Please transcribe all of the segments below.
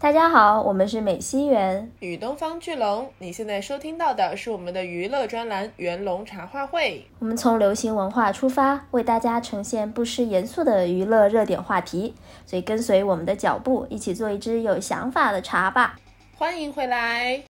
大家好，我们是美西园与东方巨龙。你现在收听到的是我们的娱乐专栏《元龙茶话会》。我们从流行文化出发，为大家呈现不失严肃的娱乐热点话题。所以跟随我们的脚步，一起做一支有想法的茶吧。欢迎回来。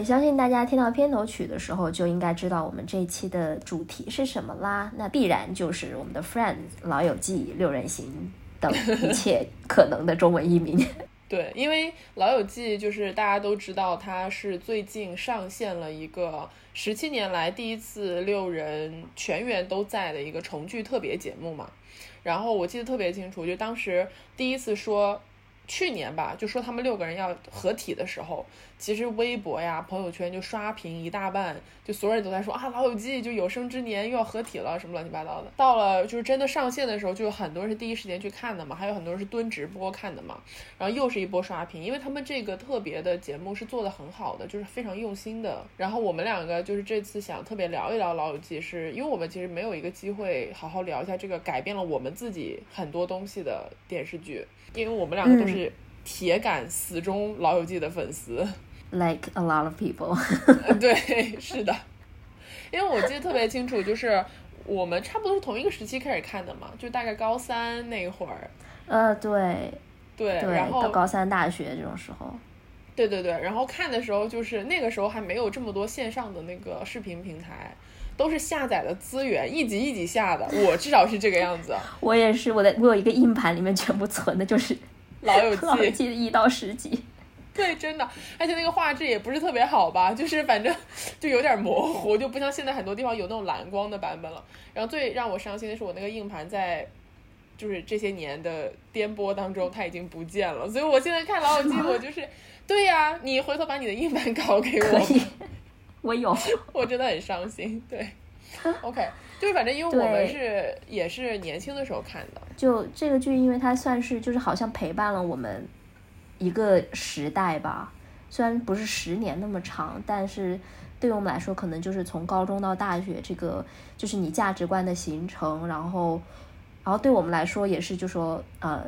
对，相信大家听到片头曲的时候就应该知道我们这一期的主题是什么啦。那必然就是我们的《Friends》老友记、六人行等一切 可能的中文译名。对，因为《老友记》就是大家都知道，它是最近上线了一个十七年来第一次六人全员都在的一个重聚特别节目嘛。然后我记得特别清楚，就当时第一次说。去年吧，就说他们六个人要合体的时候，其实微博呀、朋友圈就刷屏一大半，就所有人都在说啊，老友记就有生之年又要合体了，什么乱七八糟的。到了就是真的上线的时候，就有很多人是第一时间去看的嘛，还有很多人是蹲直播看的嘛，然后又是一波刷屏，因为他们这个特别的节目是做的很好的，就是非常用心的。然后我们两个就是这次想特别聊一聊老友记，是因为我们其实没有一个机会好好聊一下这个改变了我们自己很多东西的电视剧。因为我们两个都是铁杆死忠《老友记》的粉丝，like a lot of people。对，是的。因为我记得特别清楚，就是我们差不多是同一个时期开始看的嘛，就大概高三那会儿。呃，对，对，然后高三大学这种时候。对对对，然后看的时候就是那个时候还没有这么多线上的那个视频平台。都是下载的资源，一集一集下的。我至少是这个样子。我也是，我的我有一个硬盘，里面全部存的就是《老友 记》的一到十集。对，真的，而且那个画质也不是特别好吧，就是反正 就有点模糊，就不像现在很多地方有那种蓝光的版本了。然后最让我伤心的是，我那个硬盘在就是这些年的颠簸当中，它已经不见了。所以我现在看《老友记》，我就是对呀，你回头把你的硬盘搞给我。我有，我真的很伤心。对，OK，就是反正因为我们是也是年轻的时候看的，就这个剧，因为它算是就是好像陪伴了我们一个时代吧。虽然不是十年那么长，但是对我们来说，可能就是从高中到大学，这个就是你价值观的形成，然后，然后对我们来说也是，就说呃。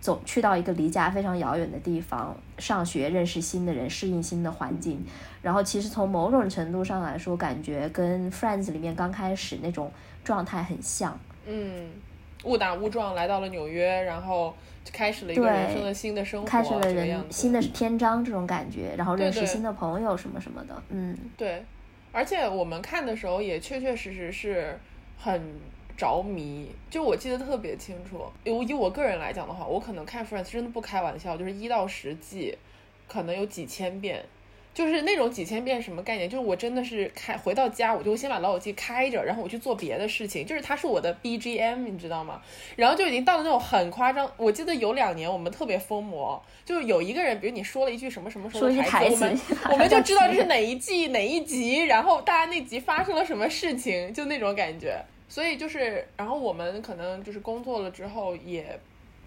走去到一个离家非常遥远的地方上学，认识新的人，适应新的环境。然后其实从某种程度上来说，感觉跟 Friends 里面刚开始那种状态很像。嗯，误打误撞来到了纽约，然后开始了一个人生的新的生活，开始了人新的篇章这种感觉，然后认识新的朋友什么什么的。嗯，对。而且我们看的时候也确确实实是很。着迷，就我记得特别清楚。以以我个人来讲的话，我可能看 Friends 真的不开玩笑，就是一到十季，可能有几千遍，就是那种几千遍什么概念？就是我真的是开回到家，我就先把老友记开着，然后我去做别的事情，就是它是我的 BGM，你知道吗？然后就已经到了那种很夸张。我记得有两年我们特别疯魔，就有一个人，比如你说了一句什么什么什么台词，我们我们就知道这是哪一季哪一集，然后大家那集发生了什么事情，就那种感觉。所以就是，然后我们可能就是工作了之后，也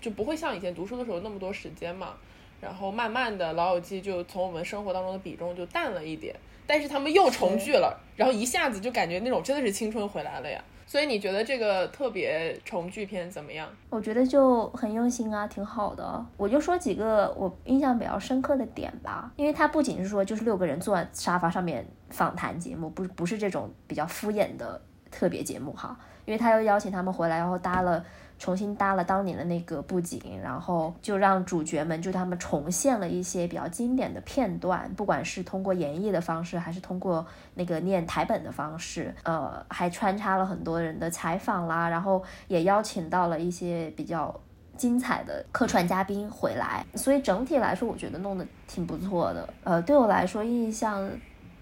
就不会像以前读书的时候那么多时间嘛。然后慢慢的，老友记就从我们生活当中的比重就淡了一点。但是他们又重聚了，然后一下子就感觉那种真的是青春回来了呀。所以你觉得这个特别重聚片怎么样？我觉得就很用心啊，挺好的。我就说几个我印象比较深刻的点吧，因为它不仅是说就是六个人坐在沙发上面访谈节目，不不是这种比较敷衍的。特别节目哈，因为他又邀请他们回来，然后搭了重新搭了当年的那个布景，然后就让主角们就他们重现了一些比较经典的片段，不管是通过演绎的方式，还是通过那个念台本的方式，呃，还穿插了很多人的采访啦，然后也邀请到了一些比较精彩的客串嘉宾回来，所以整体来说，我觉得弄得挺不错的。呃，对我来说印象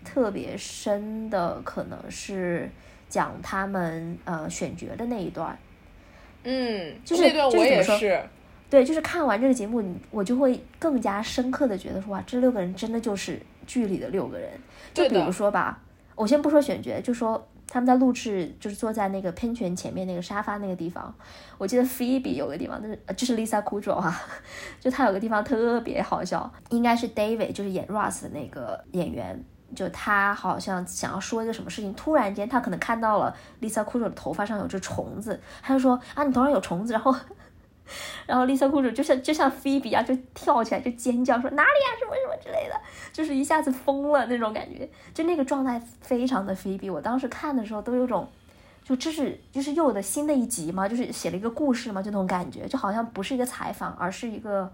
特别深的可能是讲他们呃选角的那一段。嗯，就是那段我也就是是，对，就是看完这个节目，你我就会更加深刻的觉得说，哇，这六个人真的就是剧里的六个人。就比如说吧，我先不说选角，就说他们在录制，就是坐在那个喷泉前面那个沙发那个地方，我记得 Phoebe 有个地方，就是呃就是 Lisa Kudrow 啊，就他有个地方特别好笑，应该是 David 就是演 Ross 的那个演员。就他好像想要说一个什么事情，突然间他可能看到了 Lisa Kudrow 的头发上有只虫子，他就说啊你头上有虫子，然后 然后 Lisa Kudrow 就像就像菲比啊，就跳起来就尖叫说哪里啊、什么什么之类的，就是一下子疯了那种感觉，就那个状态非常的菲比。我当时看的时候都有种，就这是就是又有的新的一集嘛，就是写了一个故事嘛，就那种感觉，就好像不是一个采访，而是一个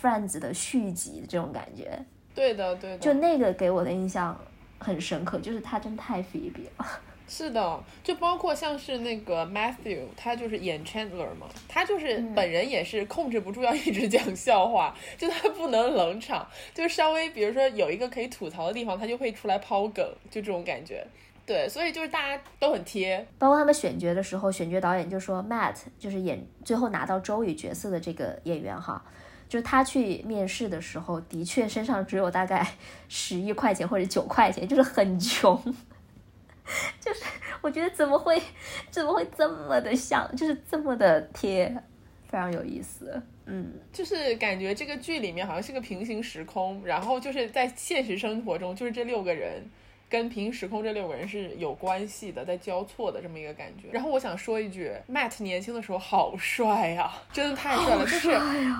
Friends 的续集这种感觉。对的对的，就那个给我的印象很深刻，就是他真太菲比了。是的，就包括像是那个 Matthew，他就是演 Chandler 嘛，他就是嗯本人也是控制不住要一直讲笑话，就他不能冷场，就稍微比如说有一个可以吐槽的地方，他就会出来抛梗，就这种感觉。对，所以就是大家都很贴，包括他们选角的时候，选角导演就说 Matt 就是演最后拿到周宇角色的这个演员哈，就他去面试的时候，的确身上只有大概 十一块钱或者九块钱，就是很穷。就是我觉得怎么会怎么会这么的像，就是这么的贴，非常有意思。嗯，就是感觉这个剧里面好像是个平行时空，然后就是在现实生活中，就是这六个人跟平行时空这六个人是有关系的，在交错的这么一个感觉。然后我想说一句，Matt 年轻的时候好帅呀、真的太帅了，就是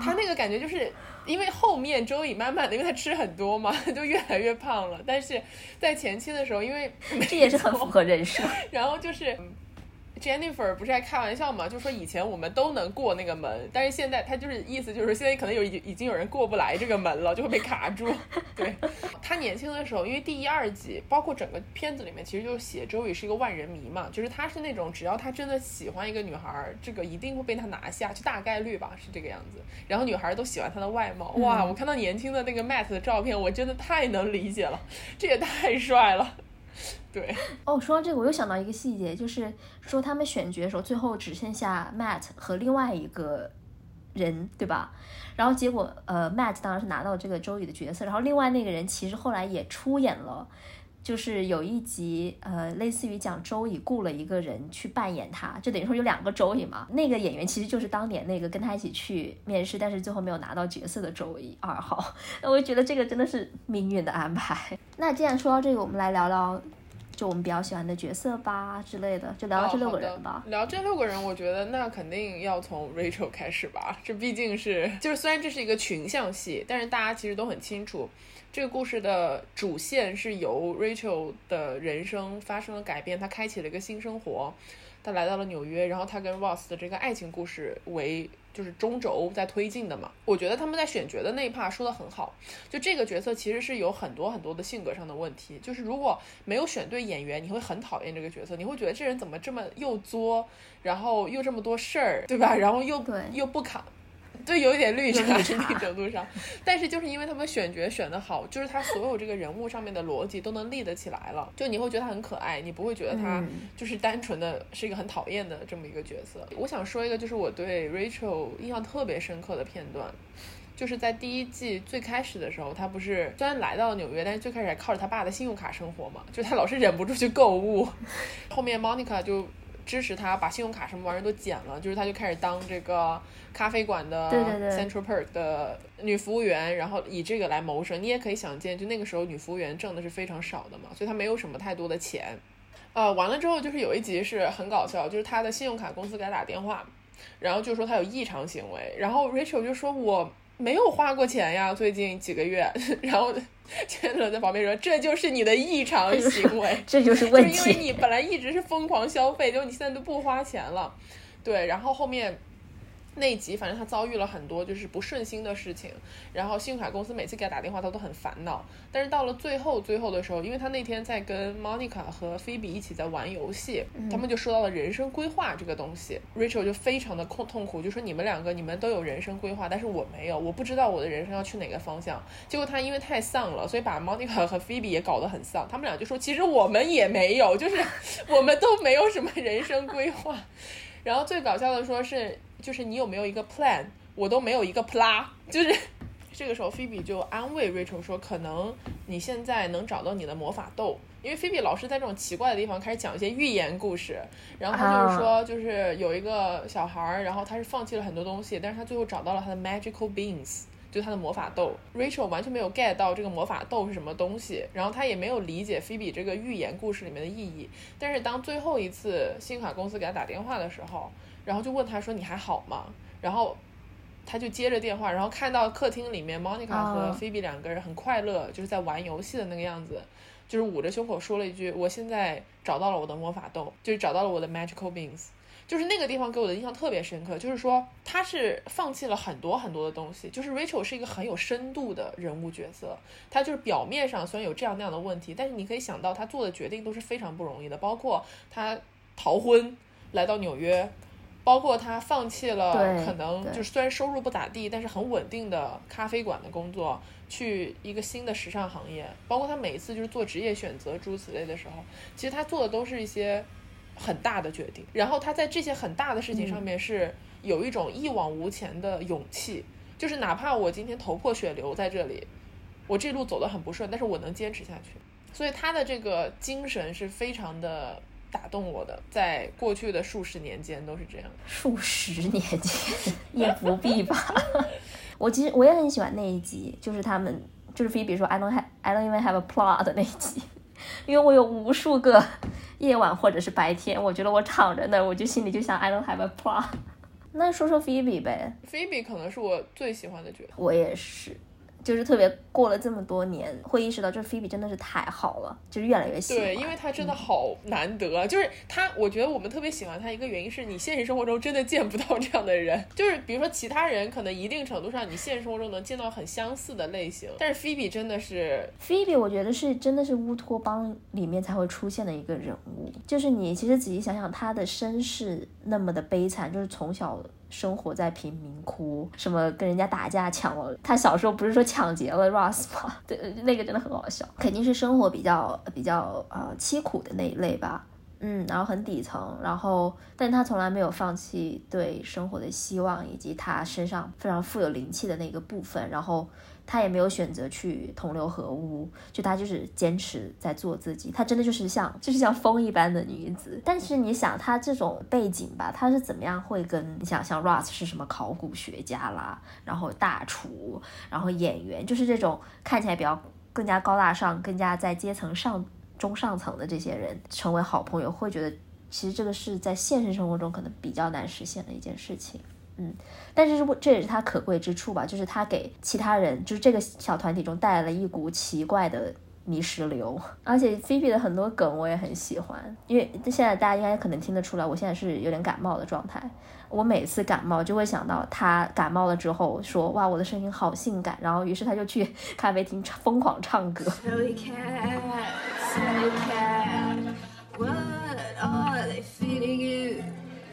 他那个感觉就是。因为后面周乙慢慢的，因为他吃很多嘛，就越来越胖了。但是在前期的时候，因为这也是很符合人设。然后就是嗯 Jennifer 不是还开玩笑嘛，就说以前我们都能过那个门，但是现在他就是意思就是现在可能有已已经有人过不来这个门了，就会被卡住。对他年轻的时候，因为第一二集包括整个片子里面，其实就是写周宇是一个万人迷嘛，就是他是那种只要他真的喜欢一个女孩儿，这个一定会被他拿下，就大概率吧是这个样子。然后女孩儿都喜欢他的外貌，哇！我看到年轻的那个 Matt 的照片，我真的太能理解了，这也太帅了。对，哦，说到这个，我又想到一个细节，就是说他们选角的时候，最后只剩下 Matt 和另外一个人，对吧？然后结果，呃，Matt 当然是拿到这个周宇的角色，然后另外那个人其实后来也出演了，就是有一集，呃，类似于讲周宇雇了一个人去扮演他，就等于说有两个周宇嘛。那个演员其实就是当年那个跟他一起去面试，但是最后没有拿到角色的周宇二号。那我就觉得这个真的是命运的安排。那既然说到这个，我们来聊聊。就我们比较喜欢的角色吧之类的，就聊聊这六个人吧。哦、聊这六个人，我觉得那肯定要从 Rachel 开始吧。这毕竟是，就是虽然这是一个群像戏，但是大家其实都很清楚，这个故事的主线是由 Rachel 的人生发生了改变，她开启了一个新生活，她来到了纽约，然后她跟 Ross 的这个爱情故事为。就是中轴在推进的嘛，我觉得他们在选角的那一 part 说的很好。就这个角色其实是有很多很多的性格上的问题，就是如果没有选对演员，你会很讨厌这个角色，你会觉得这人怎么这么又作，然后又这么多事儿，对吧？然后又又不扛。对，有一点绿茶，一定程度上，但是就是因为他们选角选的好，就是他所有这个人物上面的逻辑都能立得起来了，就你会觉得他很可爱，你不会觉得他就是单纯的是一个很讨厌的这么一个角色。我想说一个，就是我对 Rachel 印象特别深刻的片段，就是在第一季最开始的时候，他不是虽然来到了纽约，但是最开始还靠着他爸的信用卡生活嘛，就他老是忍不住去购物，后面 Monica 就。支持他把信用卡什么玩意儿都剪了，就是他就开始当这个咖啡馆的 Central Perk 的女服务员，然后以这个来谋生。你也可以想见，就那个时候女服务员挣的是非常少的嘛，所以她没有什么太多的钱。呃，完了之后就是有一集是很搞笑，就是他的信用卡公司给他打电话，然后就说他有异常行为，然后 Rachel 就说我没有花过钱呀，最近几个月，然后。千乐在旁边说：“这就是你的异常行为，这就是问题，就是因为你本来一直是疯狂消费，结果你现在都不花钱了。”对，然后后面那一集，反正他遭遇了很多就是不顺心的事情，然后信用卡公司每次给他打电话，他都很烦恼。但是到了最后最后的时候，因为他那天在跟 Monica 和 Phoebe 一起在玩游戏，他们就说到了人生规划这个东西。Rachel 就非常的痛痛苦，就说你们两个你们都有人生规划，但是我没有，我不知道我的人生要去哪个方向。结果他因为太丧了，所以把 Monica 和 Phoebe 也搞得很丧。他们俩就说，其实我们也没有，就是我们都没有什么人生规划。然后最搞笑的说是。就是你有没有一个 plan，我都没有一个 plan，就是这个时候菲比就安慰 Rachel 说，可能你现在能找到你的魔法豆，因为菲比老是在这种奇怪的地方开始讲一些寓言故事，然后他就是说，就是有一个小孩儿，然后他是放弃了很多东西，但是他最后找到了他的 magical beans，就他的魔法豆。Rachel 完全没有 get 到这个魔法豆是什么东西，然后他也没有理解菲比这个寓言故事里面的意义。但是当最后一次信用卡公司给他打电话的时候，然后就问他说：“你还好吗？”然后他就接着电话，然后看到客厅里面 Monica 和 Phoebe 两个人很快乐，就是在玩游戏的那个样子，就是捂着胸口说了一句：“我现在找到了我的魔法豆，就是找到了我的 magical beans。”就是那个地方给我的印象特别深刻，就是说他是放弃了很多很多的东西。就是 Rachel 是一个很有深度的人物角色，他就是表面上虽然有这样那样的问题，但是你可以想到他做的决定都是非常不容易的，包括他逃婚来到纽约。包括他放弃了可能就是虽然收入不咋地，但是很稳定的咖啡馆的工作，去一个新的时尚行业。包括他每一次就是做职业选择诸如此类的时候，其实他做的都是一些很大的决定。然后他在这些很大的事情上面是有一种一往无前的勇气，就是哪怕我今天头破血流在这里，我这路走得很不顺，但是我能坚持下去。所以他的这个精神是非常的。打动我的，在过去的数十年间都是这样。数十年间也不必吧。我其实我也很喜欢那一集，就是他们就是菲比说 I don't have I don't even have a plot 的那一集，因为我有无数个夜晚或者是白天，我觉得我躺着那，我就心里就想 I don't have a plot。那说说菲比呗，菲比可能是我最喜欢的角色。我也是。就是特别过了这么多年，会意识到，就是菲比真的是太好了，就是越来越喜欢。对，因为他真的好难得，就是他，我觉得我们特别喜欢他一个原因是你现实生活中真的见不到这样的人，就是比如说其他人可能一定程度上你现实生活中能见到很相似的类型，但是菲比真的是菲比，我觉得是真的是乌托邦里面才会出现的一个人物，就是你其实仔细想想，他的身世那么的悲惨，就是从小。生活在贫民窟，什么跟人家打架抢了，他小时候不是说抢劫了 Ross 吗？对，那个真的很好笑，肯定是生活比较比较呃凄苦的那一类吧，嗯，然后很底层，然后但他从来没有放弃对生活的希望，以及他身上非常富有灵气的那个部分，然后。她也没有选择去同流合污，就她就是坚持在做自己。她真的就是像就是像风一般的女子。但是你想她这种背景吧，她是怎么样会跟你想像 Russ 是什么考古学家啦，然后大厨，然后演员，就是这种看起来比较更加高大上、更加在阶层上中上层的这些人成为好朋友，会觉得其实这个是在现实生活中可能比较难实现的一件事情。嗯，但是这也是他可贵之处吧，就是他给其他人，就是这个小团体中带来了一股奇怪的泥石流。而且菲比的很多梗我也很喜欢，因为现在大家应该可能听得出来，我现在是有点感冒的状态。我每次感冒就会想到他感冒了之后说：“哇，我的声音好性感。”然后于是他就去咖啡厅疯狂唱歌。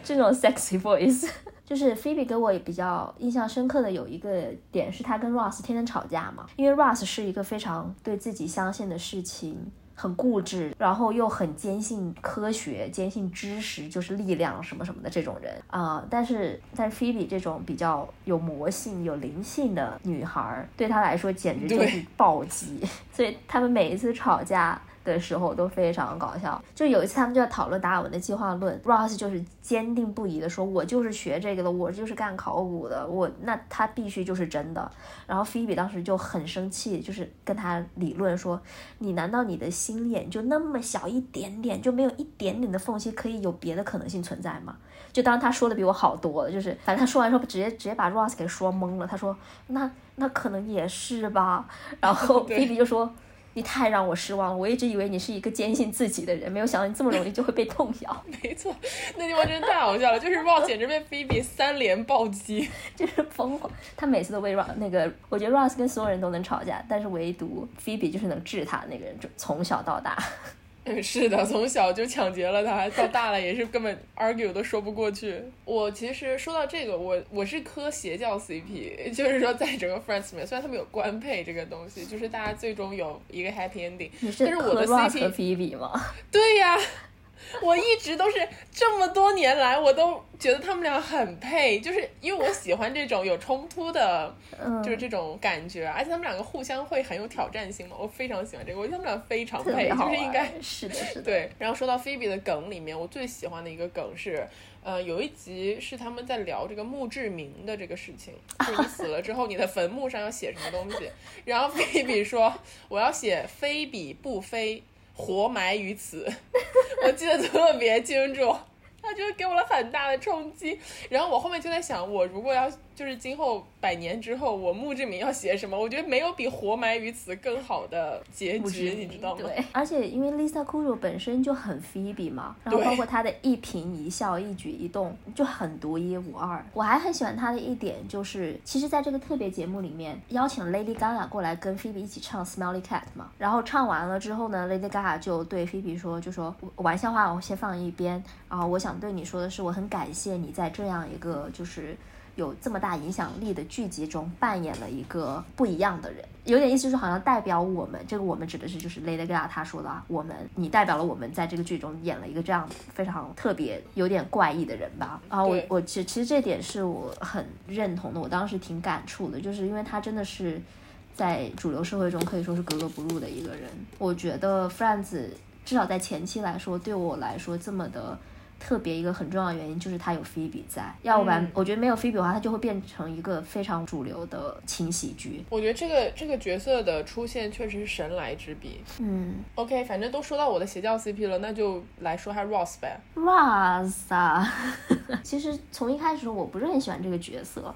这种 sexy voice。就是菲比给我比较印象深刻的有一个点是，她跟 Ross 天天吵架嘛。因为 Ross 是一个非常对自己相信的事情很固执，然后又很坚信科学、坚信知识就是力量什么什么的这种人啊。但是但是菲比这种比较有魔性、有灵性的女孩，对她来说简直就是暴击。所以他们每一次吵架。的时候都非常搞笑，就有一次他们就在讨论达尔文的进化论，Ross 就是坚定不移的说：“我就是学这个的，我就是干考古的，我那他必须就是真的。”然后菲比当时就很生气，就是跟他理论说：“你难道你的心眼就那么小一点点，就没有一点点的缝隙可以有别的可能性存在吗？”就当他说的比我好多了，就是反正他说完之后直接直接把 Ross 给说懵了，他说：“那那可能也是吧。”然后 菲比就说。你太让我失望了。我一直以为你是一个坚信自己的人，没有想到你这么容易就会被动摇。没错，那地方真的太好笑了，就是 Ross 简直被 Phoebe 三连暴击，就是疯狂。他每次都为 Ross 那个，我觉得 Ross 跟所有人都能吵架，但是唯独 Phoebe 就是能治他那个人，就从小到大。嗯，是的，从小就抢劫了他，到大了也是根本 argue 都说不过去。我其实说到这个，我我是磕邪教 CP，就是说在整个 Friends 里面，虽然他们有官配这个东西，就是大家最终有一个 happy ending，但是磕 Ross 和 Phoebe 吗？对呀。我一直都是这么多年来，我都觉得他们俩很配，就是因为我喜欢这种有冲突的，就是这种感觉，而且他们两个互相会很有挑战性嘛，我非常喜欢这个，我觉得他们俩非常配，就是应该是的，是的。对，然后说到菲比的梗里面，我最喜欢的一个梗是，呃，有一集是他们在聊这个墓志铭的这个事情，就是你死了之后，你的坟墓上要写什么东西，然后菲比说我要写菲比不非。活埋于此，我记得特别清楚。他就给我了很大的冲击，然后我后面就在想，我如果要就是今后百年之后，我墓志铭要写什么？我觉得没有比活埋于此更好的结局，你知道吗？对，而且因为 Lisa Kudrow 本身就很 Phoebe 嘛，然后包括她的一颦一笑、一举一动就很独一无二。我还很喜欢她的一点就是，其实在这个特别节目里面，邀请 Lady Gaga 过来跟 Phoebe 一起唱 Smelly Cat 嘛，然后唱完了之后呢，Lady Gaga 就对 Phoebe 说，就说玩笑话我先放一边，然后我想。对你说的是，我很感谢你在这样一个就是有这么大影响力的剧集中扮演了一个不一样的人，有点意思，就是好像代表我们。这个我们指的是就是 Lady Gaga 他说的啊，我们你代表了我们在这个剧中演了一个这样非常特别、有点怪异的人吧。啊我我其实其实这点是我很认同的，我当时挺感触的，就是因为他真的是在主流社会中可以说是格格不入的一个人。我觉得 Friends 至少在前期来说，对我来说这么的。特别一个很重要的原因就是他有菲比在，要不然我觉得没有菲比的话，他就会变成一个非常主流的轻喜剧。我觉得这个这个角色的出现确实是神来之笔。嗯，OK，反正都说到我的邪教 CP 了，那就来说下 Ross 呗。Ross 啊，其实从一开始我不是很喜欢这个角色，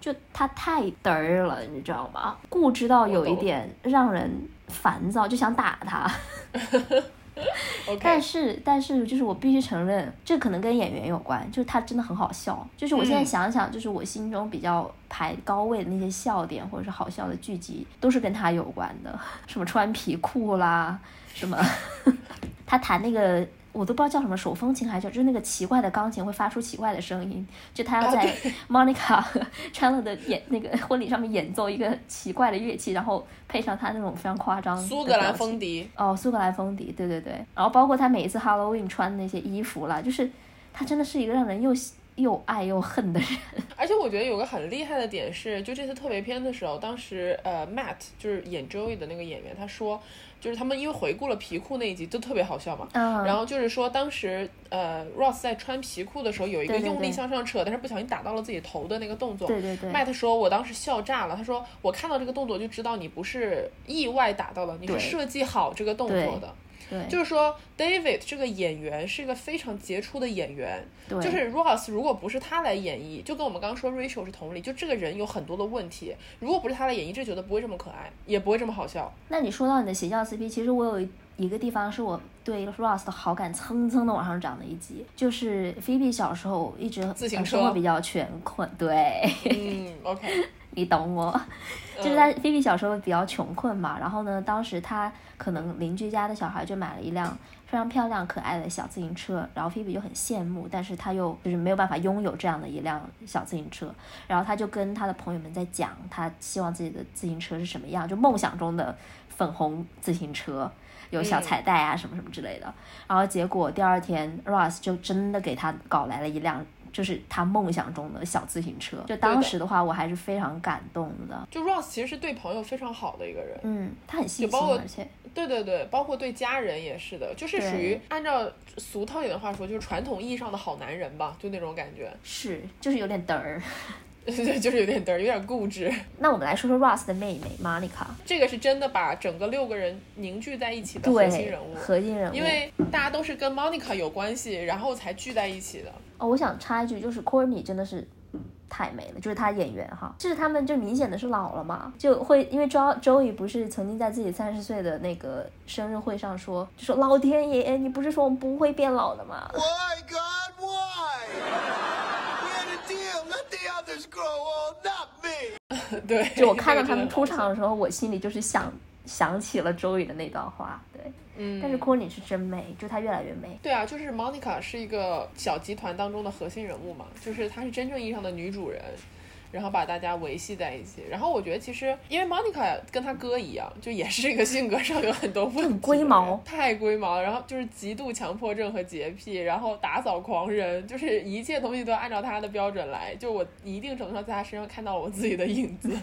就他太嘚儿了，你知道吗？固执到有一点让人烦躁，就想打他。但是，但是，就是我必须承认，这可能跟演员有关，就是他真的很好笑。就是我现在想想，就是我心中比较排高位的那些笑点或者是好笑的剧集，都是跟他有关的，什么穿皮裤啦，什么 他弹那个。我都不知道叫什么手风琴还是就是那个奇怪的钢琴会发出奇怪的声音，就他要在 Monica 和 Chandler 的演那个婚礼上面演奏一个奇怪的乐器，然后配上他那种非常夸张苏格兰风笛哦，苏格兰风笛，对对对，然后包括他每一次 Halloween 穿的那些衣服啦，就是他真的是一个让人又又爱又恨的人。而且我觉得有个很厉害的点是，就这次特别篇的时候，当时呃 Matt 就是演 Joey 的那个演员，他说。就是他们因为回顾了皮裤那一集，都特别好笑嘛。嗯。然后就是说，当时呃，Ross 在穿皮裤的时候，有一个用力向上扯，但是不小心打到了自己头的那个动作。对对对。Matt 说：“我当时笑炸了。”他说：“我看到这个动作就知道你不是意外打到了，你是设计好这个动作的。”对，就是说，David 这个演员是一个非常杰出的演员。对，就是 Ross 如果不是他来演绎，就跟我们刚刚说 Rachel 是同理，就这个人有很多的问题。如果不是他来演绎，这角色不会这么可爱，也不会这么好笑。那你说到你的邪教 CP，其实我有一个地方是我对 Ross 的好感蹭蹭的往上涨的一集，就是 Phoebe 小时候一直生活比较穷困，对，嗯，OK。你懂我，就是他菲比小时候比较穷困嘛，然后呢，当时他可能邻居家的小孩就买了一辆非常漂亮可爱的小自行车，然后菲比就很羡慕，但是他又就是没有办法拥有这样的一辆小自行车，然后他就跟他的朋友们在讲，他希望自己的自行车是什么样，就梦想中的粉红自行车，有小彩带啊什么什么之类的，然后结果第二天 Ross 就真的给他搞来了一辆。就是他梦想中的小自行车，就当时的话，我还是非常感动的。就 Ross 其实是对朋友非常好的一个人，嗯，他很细心，而且对对对，包括对家人也是的，就是属于按照俗套点的话说，就是传统意义上的好男人吧，就那种感觉。是，就是有点嘚儿，对，就是有点嘚儿，有点固执。那我们来说说 Ross 的妹妹 Monica，这个是真的把整个六个人凝聚在一起的核心人物，核心人物，因为大家都是跟 Monica 有关系，然后才聚在一起的。哦，我想插一句，就是 Courtney 真的是。太美了，就是他演员哈，就是他们就明显的是老了嘛，就会因为周周宇不是曾经在自己三十岁的那个生日会上说，就说老天爷，你不是说我们不会变老的吗？Why, God, why? We had a deal. Let the others grow old, not me. 对，就我看到他们出场的时候，我心里就是想想起了周宇的那段话，对。嗯，但是 Courtney 是真美，就她越来越美。对啊，就是 Monica 是一个小集团当中的核心人物嘛，就是她是真正意义上的女主人，然后把大家维系在一起。然后我觉得其实因为 Monica 跟她哥一样，就也是一个性格上有很多问题，很龟毛太龟毛，然后就是极度强迫症和洁癖，然后打扫狂人，就是一切东西都按照她的标准来。就我一定程度上在她身上看到了我自己的影子。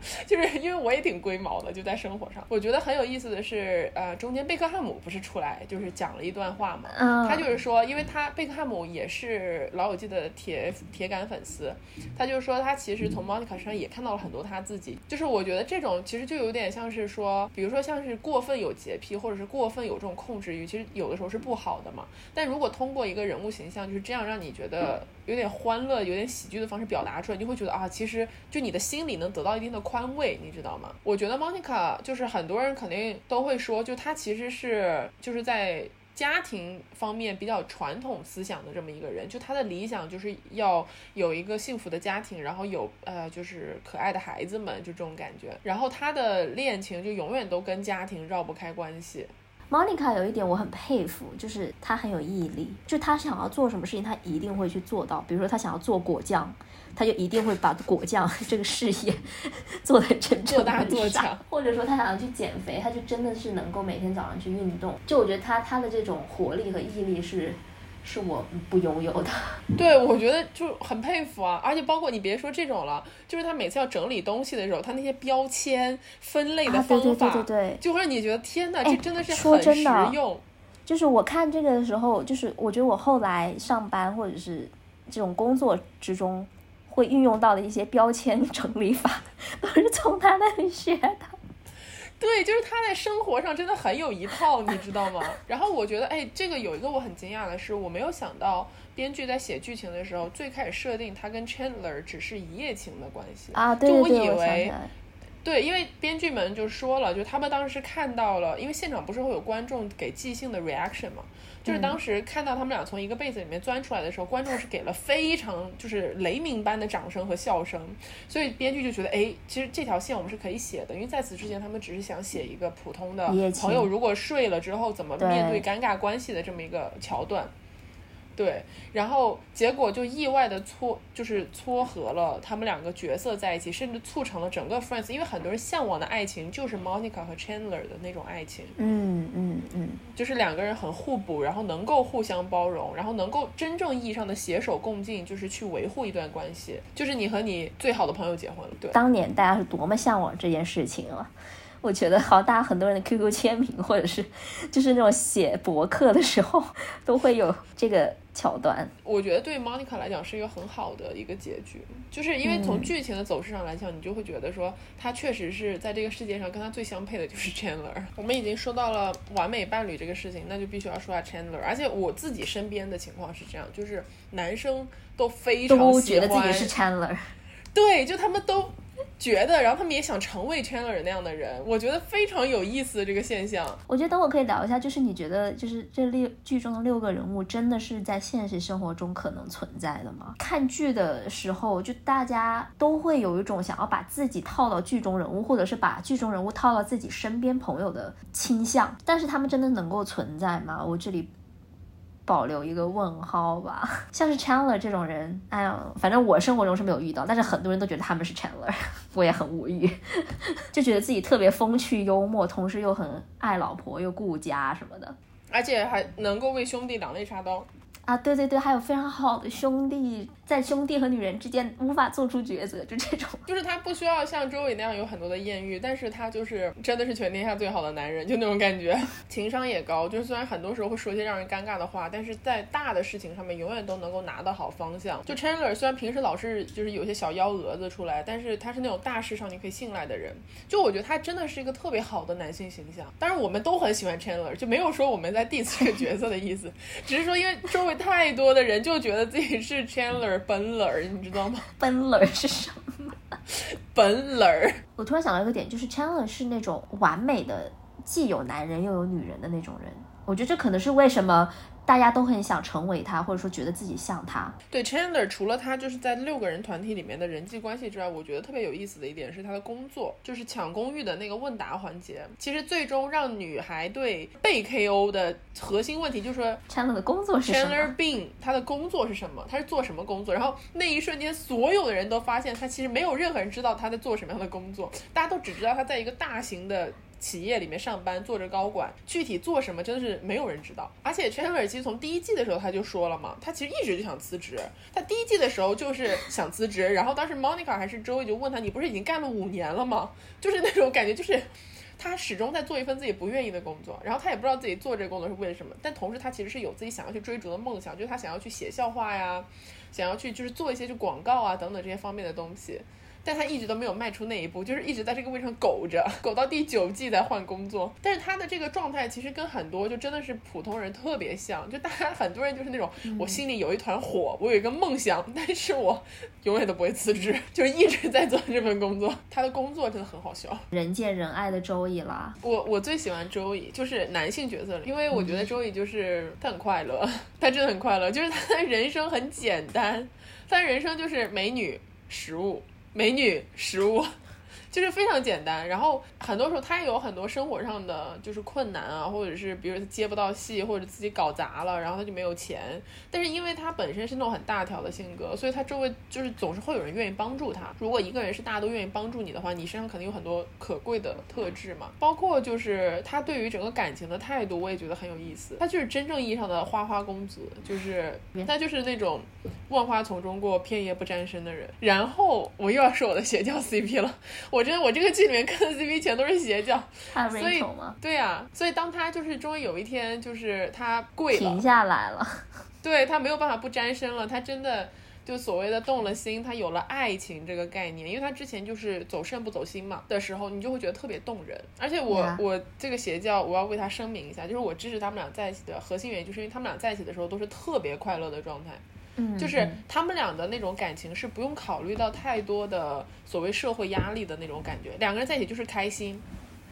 就是因为我也挺龟毛的，就在生活上。我觉得很有意思的是，呃，中间贝克汉姆不是出来就是讲了一段话嘛，嗯，他就是说，因为他贝克汉姆也是老友记的铁铁杆粉丝，他就是说他其实从 Monica 身上也看到了很多他自己。就是我觉得这种其实就有点像是说，比如说像是过分有洁癖，或者是过分有这种控制欲，其实有的时候是不好的嘛。但如果通过一个人物形象就是这样让你觉得有点欢乐、有点喜剧的方式表达出来，你就会觉得啊，其实就你的心里能得到一定的宽慰，你知道吗？我觉得 Monica 就是很多人肯定都会说，就她其实是就是在。家庭方面比较传统思想的这么一个人，就她的理想就是要有一个幸福的家庭，然后有呃就是可爱的孩子们，就这种感觉。然后她的恋情就永远都跟家庭绕不开关系。Monica 有一点我很佩服，就是她很有毅力，就她想要做什么事情，她一定会去做到。比如说她想要做果酱，她就一定会把果酱这个事业做得真正做大做强。或者说他想要去减肥，他就真的是能够每天早上去运动。就我觉得他他的这种活力和毅力是是我不拥有的。对，我觉得就很佩服啊！而且包括你别说这种了，就是他每次要整理东西的时候，他那些标签分类的方法，对对对对，就会让你觉得天哪，哎这真的是很实用。就是我看这个的时候，就是我觉得我后来上班或者是这种工作之中会运用到的一些标签整理法，都是从他那里学的。对，就是他在生活上真的很有一套，你知道吗？然后我觉得，哎，这个有一个我很惊讶的是，我没有想到编剧在写剧情的时候，最开始设定他跟 Chandler 只是一夜情的关系啊，对就我对对，我想以为对，因为编剧们就说了，就他们当时看到了，因为现场不是会有观众给即兴的 reaction 嘛，就是当时看到他们俩从一个被子里面钻出来的时候，观众是给了非常就是雷鸣般的掌声和笑声，所以编剧就觉得，哎，其实这条线我们是可以写的，因为在此之前他们只是想写一个普通的朋友如果睡了之后怎么面对尴尬关系的这么一个桥段。对，然后结果就意外的撮，就是撮合了他们两个角色在一起，甚至促成了整个 Friends，因为很多人向往的爱情就是 Monica 和 Chandler 的那种爱情，嗯嗯嗯，就是两个人很互补，然后能够互相包容，然后能够真正意义上的携手共进，就是去维护一段关系，就是你和你最好的朋友结婚了，对。当年大家是多么向往这件事情啊！我觉得好，大家很多人的 QQ 签名或者是就是那种写博客的时候，都会有这个桥段。我觉得对 Monica 来讲是一个很好的一个结局，就是因为从嗯剧情的走势上来讲，你就会觉得说他确实是在这个世界上跟他最相配的就是 Chandler。我们已经说到了完美伴侣这个事情，那就必须要说下 Chandler。而且我自己身边的情况是这样，就是男生都非常都喜欢觉得自己是 Chandler，对，就他们都觉得，然后他们也想成为 Chandler 那样的人，我觉得非常有意思的这个现象。我觉得等会可以聊一下，就是你觉得就是这六剧中的六个人物真的是在现实生活中可能存在的吗？看剧的时候，就大家都会有一种想要把自己套到剧中人物，或者是把剧中人物套到自己身边朋友的倾向，但是他们真的能够存在吗？我这里。保留一个问号吧，像是 Chandler 这种人，哎呀，反正我生活中是没有遇到，但是很多人都觉得他们是 Chandler，我也很无语，就觉得自己特别风趣幽默，同时又很爱老婆又顾家什么的。而且还能够为兄弟两肋插刀。啊，对对对，还有非常好的兄弟，在兄弟和女人之间无法做出抉择，就这种，就是他不需要像周伟那样有很多的艳遇，但是他就是真的是全天下最好的男人，就那种感觉，情商也高。就是虽然很多时候会说一些让人尴尬的话，但是在大的事情上面永远都能够拿得好方向。就 Chandler 虽然平时老是就是有些小幺蛾子出来，但是他是那种大事上你可以信赖的人。就我觉得他真的是一个特别好的男性形象。当然我们都很喜欢 Chandler，就没有说我们在 diss 这个角色的意思，只是说因为周围太多的人就觉得自己是 Chandler 本冷，你知道吗？本冷是什么？本冷，我突然想到一个点，就是 Chandler 是那种完美的，既有男人又有女人的那种人。我觉得这可能是为什么大家都很想成为他，或者说觉得自己像他。对 Chandler，除了他就是在六个人团体里面的人际关系之外，我觉得特别有意思的一点是他的工作，就是抢公寓的那个问答环节。其实最终让女孩对被 KO 的核心问题就是说 Chandler 的工作是什么？Chandler Bing 他的工作是什么？他是做什么工作？然后那一瞬间，所有的人都发现他其实没有任何人知道他在做什么样的工作，大家都只知道他在一个大型的。企业里面上班，做着高管，具体做什么真的是没有人知道。而且 Chandler 其实从第一季的时候他就说了嘛，他其实一直就想辞职。他第一季的时候就是想辞职，然后当时 Monica 还是 Joey 就问他，你不是已经干了五年了吗？就是那种感觉，就是他始终在做一份自己不愿意的工作，然后他也不知道自己做这个工作是为了什么，但同时他其实是有自己想要去追逐的梦想，就是他想要去写笑话呀，想要去就是做一些就广告啊等等这些方面的东西。但他一直都没有迈出那一步，就是一直在这个位置上苟着，苟到第九季才换工作。但是他的这个状态其实跟很多就真的是普通人特别像，就大家 很多人就是那种，我心里有一团火，我有一个梦想，但是我永远都不会辞职，就是一直在做这份工作。他的工作真的很好笑，人见人爱的周易啦。我我最喜欢周易，就是男性角色里，因为我觉得周易就是他很快乐，他真的很快乐，就是他的人生很简单，他人生就是美女、食物。美女食物，就是非常简单。然后很多时候他也有很多生活上的就是困难啊，或者是比如他接不到戏，或者自己搞砸了，然后他就没有钱。但是因为他本身是那种很大条的性格，所以他周围就是总是会有人愿意帮助他。如果一个人是大家都愿意帮助你的话，你身上肯定有很多可贵的特质嘛。包括就是他对于整个感情的态度，我也觉得很有意思。他就是真正意义上的花花公子，就是他就是那种万花丛中过，片叶不沾身的人。然后我又要说我的邪教 CP 了，我真的我这个剧里面看的 CP 全都是邪教，他所以？对呀、所以当他就是终于有一天就是他跪停了，下来了，对他没有办法不沾身了，他真的。就所谓的动了心，他有了爱情这个概念，因为他之前就是走肾不走心嘛的时候，你就会觉得特别动人。而且我.我这个邪教，我要为他声明一下，就是我支持他们俩在一起的核心原因，就是因为他们俩在一起的时候都是特别快乐的状态。嗯，就是嗯他们俩的那种感情是不用考虑到太多的所谓社会压力的那种感觉，两个人在一起就是开心。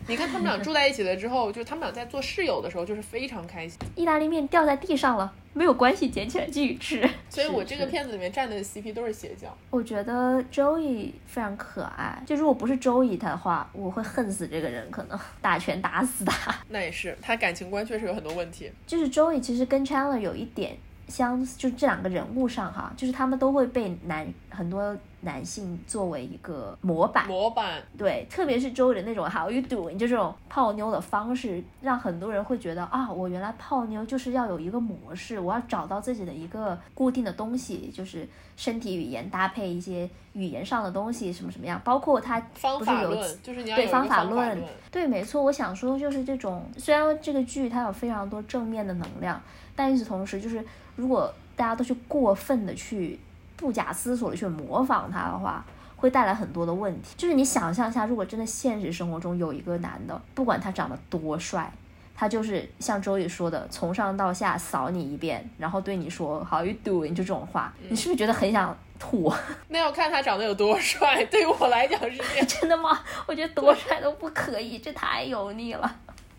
你看他们俩住在一起了之后，就是他们俩在做室友的时候，就是非常开心。意大利面掉在地上了，没有关系，捡起来继续吃。所以我这个片子里面站的 CP 都是邪教。我觉得 Joey 非常可爱，就如果不是 Joey 他的话，我会恨死这个人，可能打拳打死他。那也是，他感情观确实有很多问题。就是 Joey 其实跟 Chandler 有一点相，就这两个人物上哈，就是他们都会被男很多男性作为一个模板，模板，对，特别是 Joey 的那种 How you doing 就这种泡妞的方式，让很多人会觉得啊，我原来泡妞就是要有一个模式，我要找到自己的一个固定的东西，就是身体语言搭配一些语言上的东西，什么什么样，包括他方不是有法论，就是你要对方法论。对，没错，我想说就是这种，虽然这个剧它有非常多正面的能量，但与此同时，就是如果大家都去过分的去不假思索的去模仿他的话，会带来很多的问题。就是你想象一下，如果真的现实生活中有一个男的，不管他长得多帅，他就是像周易说的，从上到下扫你一遍，然后对你说 “How you doing” 就这种话，你是不是觉得很想吐？那要看他长得有多帅。对于我来讲是这样。真的吗？我觉得多帅都不可以，这太油腻了。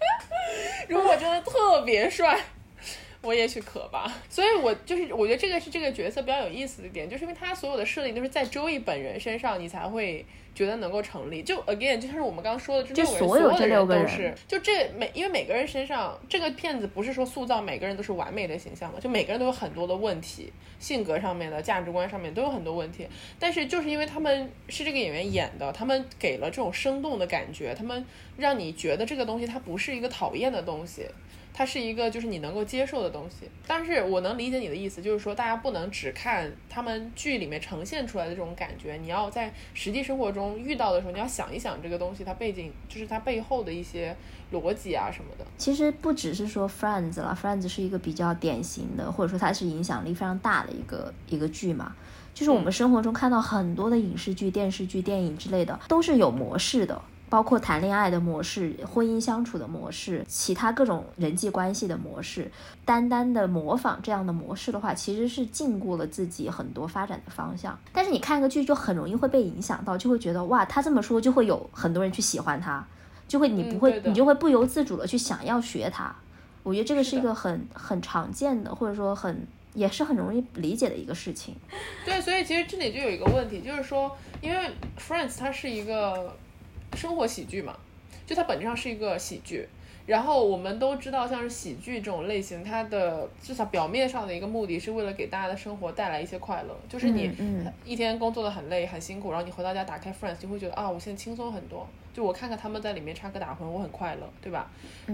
如果真的特别帅，我也许可吧。所以我就是我觉得这个是这个角色比较有意思的点，就是因为他所有的设定都是在周易本人身上，你才会觉得能够成立。就 again，就像是我们刚刚说的，这就六个人，所有有的六个人都是，就这每因为每个人身上，这个片子不是说塑造每个人都是完美的形象嘛，就每个人都有很多的问题，性格上面的、价值观上面都有很多问题。但是就是因为他们是这个演员演的，他们给了这种生动的感觉，他们让你觉得这个东西它不是一个讨厌的东西。它是一个就是你能够接受的东西，但是我能理解你的意思，就是说大家不能只看他们剧里面呈现出来的这种感觉，你要在实际生活中遇到的时候，你要想一想这个东西它背景，就是它背后的一些逻辑啊什么的。其实不只是说 Friends 啦，Friends 是一个比较典型的，或者说它是影响力非常大的一个一个剧嘛。就是我们生活中看到很多的影视剧、电视剧、电影之类的，都是有模式的，包括谈恋爱的模式、婚姻相处的模式、其他各种人际关系的模式，单单的模仿这样的模式的话，其实是禁锢了自己很多发展的方向。但是你看一个剧，就很容易会被影响到，就会觉得哇，他这么说，就会有很多人去喜欢他，就会你不会，你就会不由自主的去想要学他。我觉得这个是一个很很常见的，或者说很也是很容易理解的一个事情。对，所以其实这里就有一个问题，就是说，因为 Friends 它是一个。生活喜剧嘛，就它本质上是一个喜剧。然后我们都知道，像是喜剧这种类型，它的至少表面上的一个目的是为了给大家的生活带来一些快乐。就是你一天工作的很累很辛苦，然后你回到家打开 Friends，就会觉得啊，我现在轻松很多。就我看看他们在里面插科打诨，我很快乐，对吧？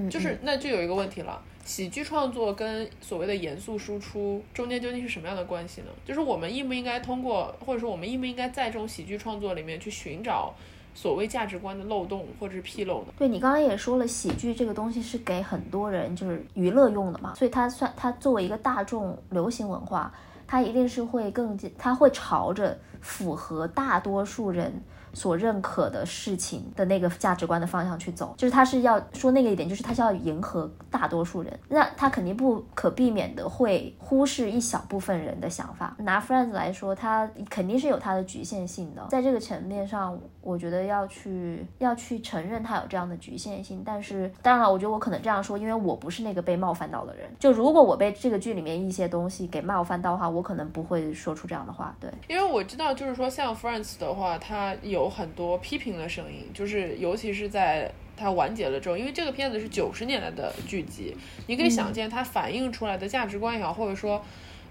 就是那就有一个问题了，喜剧创作跟所谓的严肃输出中间究竟是什么样的关系呢？就是我们应不应该通过，或者说我们应不应该在这种喜剧创作里面去寻找？所谓价值观的漏洞或者是纰漏的，对你刚刚也说了，喜剧这个东西是给很多人就是娱乐用的嘛，所以它算它作为一个大众流行文化，它一定是会更，它会朝着符合大多数人。所认可的事情的那个价值观的方向去走，就是他是要说那个一点，就是他是要迎合大多数人，那他肯定不可避免的会忽视一小部分人的想法。拿 Friends 来说，它肯定是有它的局限性的，在这个层面上，我觉得要去要去承认它有这样的局限性。但是当然了，我觉得我可能这样说，因为我不是那个被冒犯到的人。就如果我被这个剧里面一些东西给冒犯到的话，我可能不会说出这样的话。对，因为我知道，就是说像 Friends 的话，它有。有很多批评的声音，就是尤其是在它完结了之后，因为这个片子是九十年代的剧集，你可以想见它反映出来的价值观也好，或者说，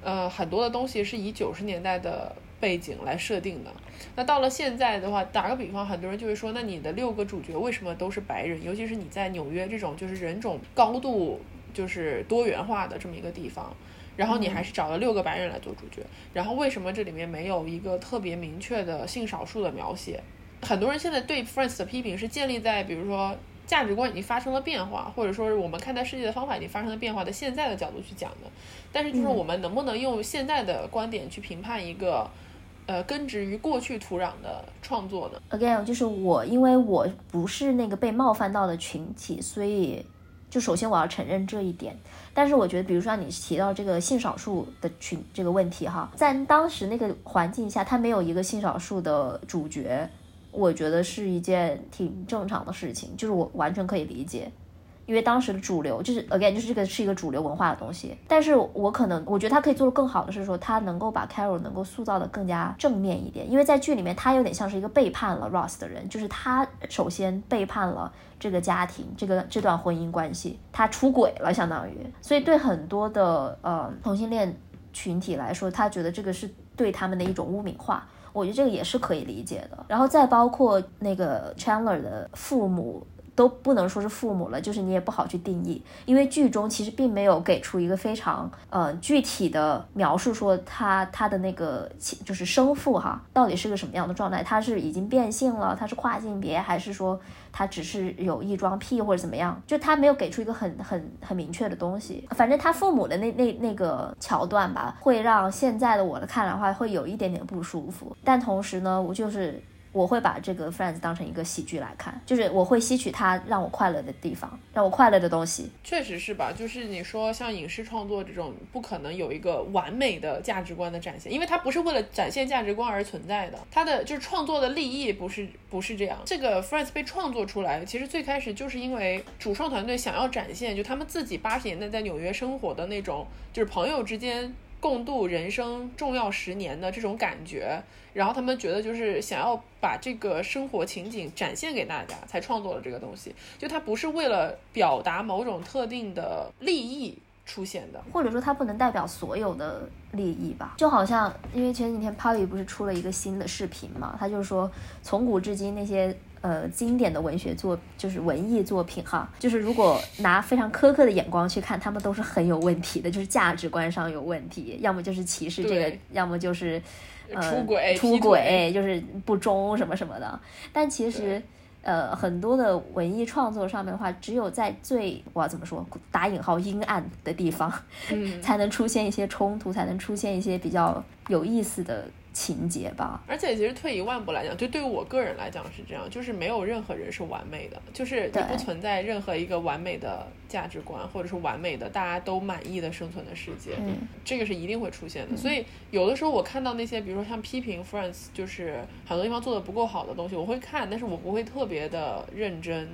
呃，很多的东西是以九十年代的背景来设定的。那到了现在的话，打个比方，很多人就会说，那你的六个主角为什么都是白人？尤其是你在纽约这种就是人种高度就是多元化的这么一个地方。然后你还是找了六个白人来做主角，然后为什么这里面没有一个特别明确的性少数的描写？很多人现在对 Friends 的批评是建立在比如说价值观已经发生了变化，或者说是我们看待世界的方法已经发生了变化的现在的角度去讲的。但是就是我们能不能用现在的观点去评判一个呃根植于过去土壤的创作呢？Again，就是我因为我不是那个被冒犯到的群体，所以。就首先我要承认这一点，但是我觉得，比如说你提到这个性少数的群这个问题哈，在当时那个环境下，他没有一个性少数的主角，我觉得是一件挺正常的事情，就是我完全可以理解。因为当时的主流就是 again，就是这个是一个主流文化的东西。但是我可能我觉得他可以做的更好的是说，他能够把 Carol 能够塑造的更加正面一点。因为在剧里面，他有点像是一个背叛了 Ross 的人，就是他首先背叛了这个家庭，这个这段婚姻关系，他出轨了，相当于。所以对很多的呃同性恋群体来说，他觉得这个是对他们的一种污名化。我觉得这个也是可以理解的。然后再包括那个 Chandler 的父母。都不能说是父母了，就是你也不好去定义，因为剧中其实并没有给出一个非常呃具体的描述，说他他的那个就是生父哈，到底是个什么样的状态？他是已经变性了，他是跨性别，还是说他只是有异装癖或者怎么样？就他没有给出一个很很很明确的东西。反正他父母的那那那个桥段吧，会让现在的我的看来的话会有一点点不舒服，但同时呢，我就是。我会把这个 Friends 当成一个喜剧来看，就是我会吸取它让我快乐的地方，让我快乐的东西。确实是吧？就是你说像影视创作这种，不可能有一个完美的价值观的展现，因为它不是为了展现价值观而存在的。它的就是创作的利益不是不是这样。这个 Friends 被创作出来，其实最开始就是因为主创团队想要展现，就他们自己八十年代在纽约生活的那种，就是朋友之间共度人生重要十年的这种感觉。然后他们觉得就是想要把这个生活情景展现给大家，才创作了这个东西。就它不是为了表达某种特定的利益出现的，或者说它不能代表所有的利益吧。就好像因为前几天 Polly 不是出了一个新的视频嘛，他就说从古至今那些呃经典的文学作就是文艺作品哈，就是如果拿非常苛刻的眼光去看，他们都是很有问题的，就是价值观上有问题，要么就是歧视这个，要么就是。出轨，出轨就是不忠什么什么的，但其实，呃，很多的文艺创作上面的话，只有在最我怎么说打引号阴暗的地方，才能出现一些冲突，才能出现一些比较有意思的情节吧。而且其实退一万步来讲，就对于我个人来讲是这样，就是没有任何人是完美的，就是你不存在任何一个完美的价值观，或者是完美的大家都满意的生存的世界。嗯，这个是一定会出现的。所以有的时候我看到那些，比如说像批评 Friends，就是很多地方做的不够好的东西，我会看，但是我不会特别的认真。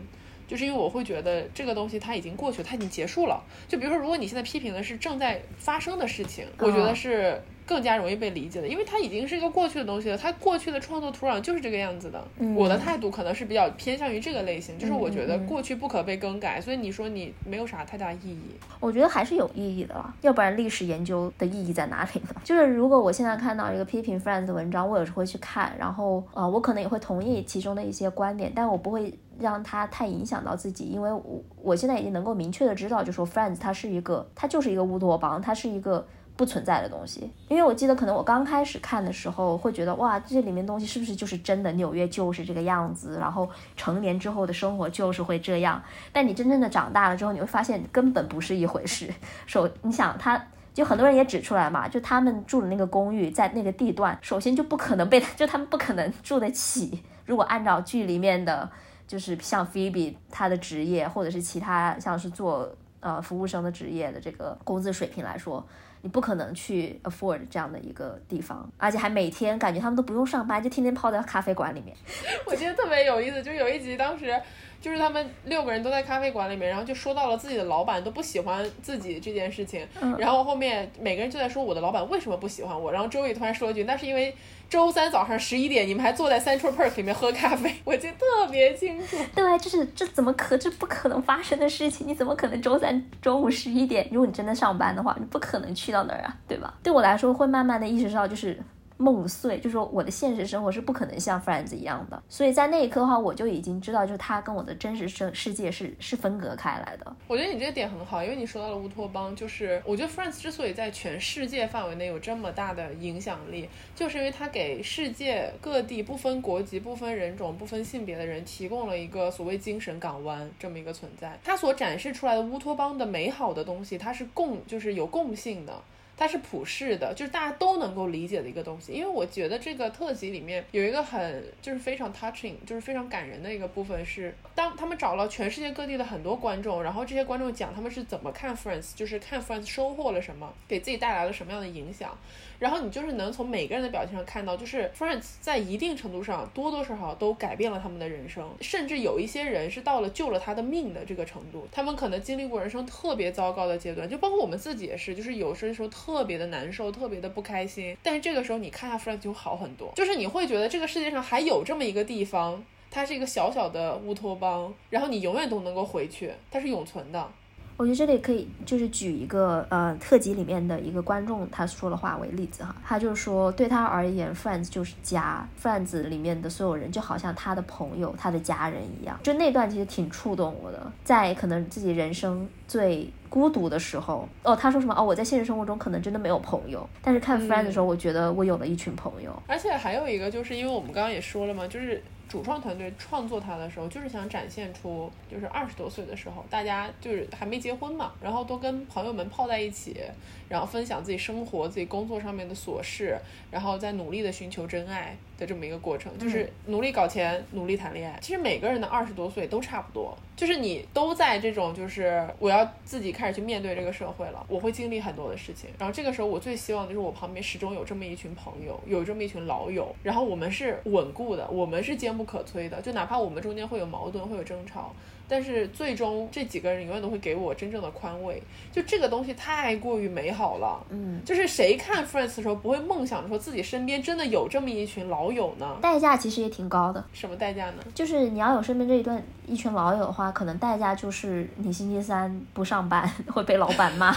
就是因为我会觉得这个东西它已经过去了，它已经结束了。就比如说，如果你现在批评的是正在发生的事情，我觉得是更加容易被理解的，因为它已经是一个过去的东西了。它过去的创作土壤就是这个样子的。我的态度可能是比较偏向于这个类型，就是我觉得过去不可被更改，所以你说你没有啥太大意义。我觉得还是有意义的啦，要不然历史研究的意义在哪里呢？就是如果我现在看到一个批评 Friends 的文章，我有时会去看，然后呃，我可能也会同意其中的一些观点，但我不会让它太影响到自己，因为我我现在已经能够明确的知道，就说 Friends 它是一个，它就是一个乌托邦，它是一个。不存在的东西，因为我记得可能我刚开始看的时候会觉得哇，这里面东西是不是就是真的？纽约就是这个样子，然后成年之后的生活就是会这样。但你真正的长大了之后，你会发现根本不是一回事。首，你想他。就很多人也指出来嘛，就他们住的那个公寓在那个地段，首先就不可能被，就他们不可能住得起。如果按照剧里面的，就是像 Phoebe 她的职业，或者是其他像是做呃服务生的职业的这个工资水平来说，你不可能去 afford 这样的一个地方，而且还每天感觉他们都不用上班，就天天泡在咖啡馆里面。我觉得特别有意思，就有一集当时。就是他们六个人都在咖啡馆里面，然后就说到了自己的老板都不喜欢自己这件事情，然后后面每个人就在说我的老板为什么不喜欢我，然后周易突然说一句，那是因为周三早上十一点你们还坐在 Central Park 里面喝咖啡，我记得特别清楚。对，就是这怎么可这不可能发生的事情？你怎么可能周三中午十一点，如果你真的上班的话，你不可能去到那儿啊，对吧？对我来说会慢慢的意识到就是。梦碎，就说我的现实生活是不可能像 Friends 一样的，所以在那一刻的话，我就已经知道，就是他跟我的真实生世界是是分隔开来的。我觉得你这个点很好，因为你说到了乌托邦，就是我觉得 Friends 之所以在全世界范围内有这么大的影响力，就是因为它给世界各地不分国籍、不分人种、不分性别的人提供了一个所谓精神港湾这么一个存在。它所展示出来的乌托邦的美好的东西，它是共就是有共性的。它是普世的，就是大家都能够理解的一个东西。因为我觉得这个特辑里面有一个很就是非常 touching，就是非常感人的一个部分是，当他们找了全世界各地的很多观众，然后这些观众讲他们是怎么看 Friends，就是看 Friends 收获了什么，给自己带来了什么样的影响。然后你就是能从每个人的表情上看到，就是 Friends 在一定程度上多多少少都改变了他们的人生，甚至有一些人是到了救了他的命的这个程度。他们可能经历过人生特别糟糕的阶段，就包括我们自己也是，就是有些时候特特别的难受，特别的不开心。但是这个时候你看下 Friends 就好很多，就是你会觉得这个世界上还有这么一个地方，它是一个小小的乌托邦，然后你永远都能够回去，它是永存的。我觉得这里可以就是举一个呃特辑里面的一个观众他说的话为例子哈，他就说对他而言，Friends 就是家，Friends 里面的所有人就好像他的朋友、他的家人一样。就那段其实挺触动我的，在可能自己人生最孤独的时候，哦，他说什么哦，我在现实生活中可能真的没有朋友，但是看 Friends 的时候，我觉得我有了一群朋友。而且还有一个就是因为我们刚刚也说了嘛，就是。主创团队创作它的时候，就是想展现出，就是二十多岁的时候，大家就是还没结婚嘛，然后都跟朋友们泡在一起，然后分享自己生活、自己工作上面的琐事，然后在努力的寻求真爱的这么一个过程，就是努力搞钱，努力谈恋爱。其实每个人的二十多岁都差不多，就是你都在这种，就是我要自己开始去面对这个社会了，我会经历很多的事情。然后这个时候，我最希望就是我旁边始终有这么一群朋友，有这么一群老友，然后我们是稳固的，我们是坚不可摧的，就哪怕我们中间会有矛盾，会有争吵。但是最终这几个人永远都会给我真正的宽慰，就这个东西太过于美好了。嗯，就是谁看 Friends 的时候不会梦想说自己身边真的有这么一群老友呢？代价其实也挺高的。什么代价呢？就是你要有身边这一段一群老友的话，可能代价就是你星期三不上班 会被老板骂，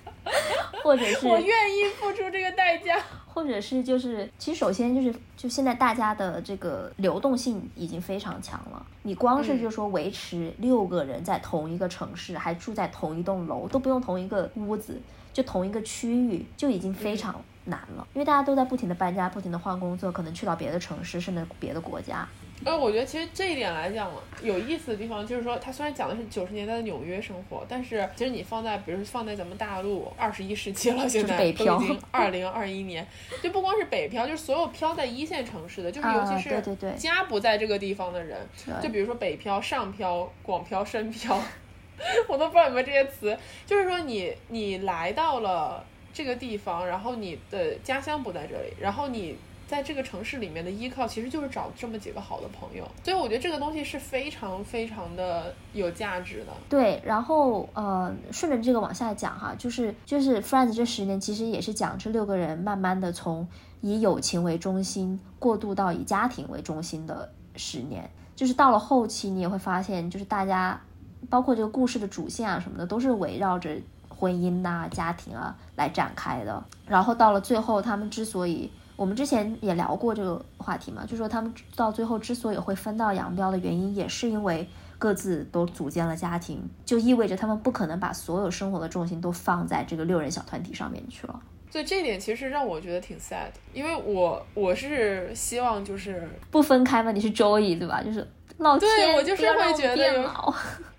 或者是我愿意付出这个代价。或者是就是，其实首先就是，就现在大家的这个流动性已经非常强了。你光是就说维持六个人在同一个城市，还住在同一栋楼，都不用同一个屋子，就同一个区域，就已经非常难了。因为大家都在不停的搬家，不停的换工作，可能去到别的城市，甚至别的国家。呃，我觉得其实这一点来讲，有意思的地方就是说，它虽然讲的是九十年代的纽约生活，但是其实你放在，比如说放在咱们大陆，二十一世纪了，现在都北漂已经二零二一年，就不光是北漂，就是所有漂在一线城市的，就是尤啊其是家不在这个地方的人，对就比如说北漂、上漂、广漂、深漂，我都不知道有没有这些词，就是说你你来到了这个地方，然后你的家乡不在这里，然后你。在这个城市里面的依靠，其实就是找这么几个好的朋友，所以我觉得这个东西是非常非常的有价值的。对，然后呃，顺着这个往下讲哈，就是就是《Friends》这十年其实也是讲这六个人慢慢的从以友情为中心过渡到以家庭为中心的十年，就是到了后期你也会发现，就是大家包括这个故事的主线啊什么的，都是围绕着婚姻呐、家庭啊来展开的。然后到了最后，他们之所以我们之前也聊过这个话题嘛，就说他们到最后之所以会分道扬镳的原因，也是因为各自都组建了家庭，就意味着他们不可能把所有生活的重心都放在这个六人小团体上面去了。所以这一点其实让我觉得挺 sad，的因为我我是希望就是不分开嘛，你是 Joey 对吧？就是老对天，我就是会觉得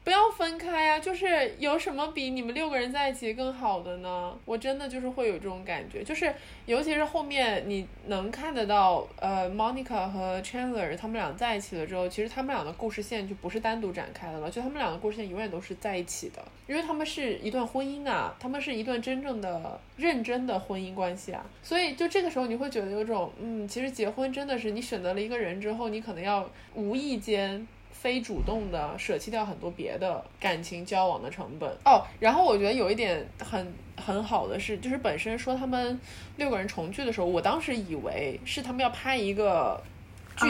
不要分开呀、就是有什么比你们六个人在一起更好的呢？我真的就是会有这种感觉，就是尤其是后面你能看得到，呃，Monica 和 Chandler 他们俩在一起了之后，其实他们俩的故事线就不是单独展开的了，就他们俩的故事线永远都是在一起的，因为他们是一段婚姻啊，他们是一段真正的认真的婚姻关系啊，所以就这个时候你会觉得有种，嗯，其实结婚真的是你选择了一个人之后，你可能要无意间。非主动的舍弃掉很多别的感情交往的成本哦。然后我觉得有一点很很好的是，就是本身说他们六个人重聚的时候，我当时以为是他们要拍一个剧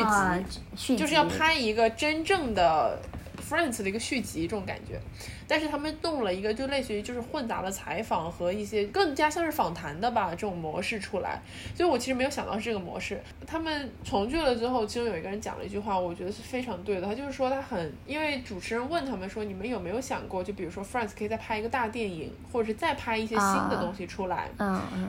集，就是要拍一个真正的 Friends 的一个续集这种感觉。但是他们弄了一个就类似于就是混杂了采访和一些更加像是访谈的吧这种模式出来，所以我其实没有想到是这个模式。他们重聚了之后，其中有一个人讲了一句话，我觉得是非常对的。他就是说他很，因为主持人问他们说，你们有没有想过，就比如说 Friends 可以再拍一个大电影，或者是再拍一些新的啊东西出来。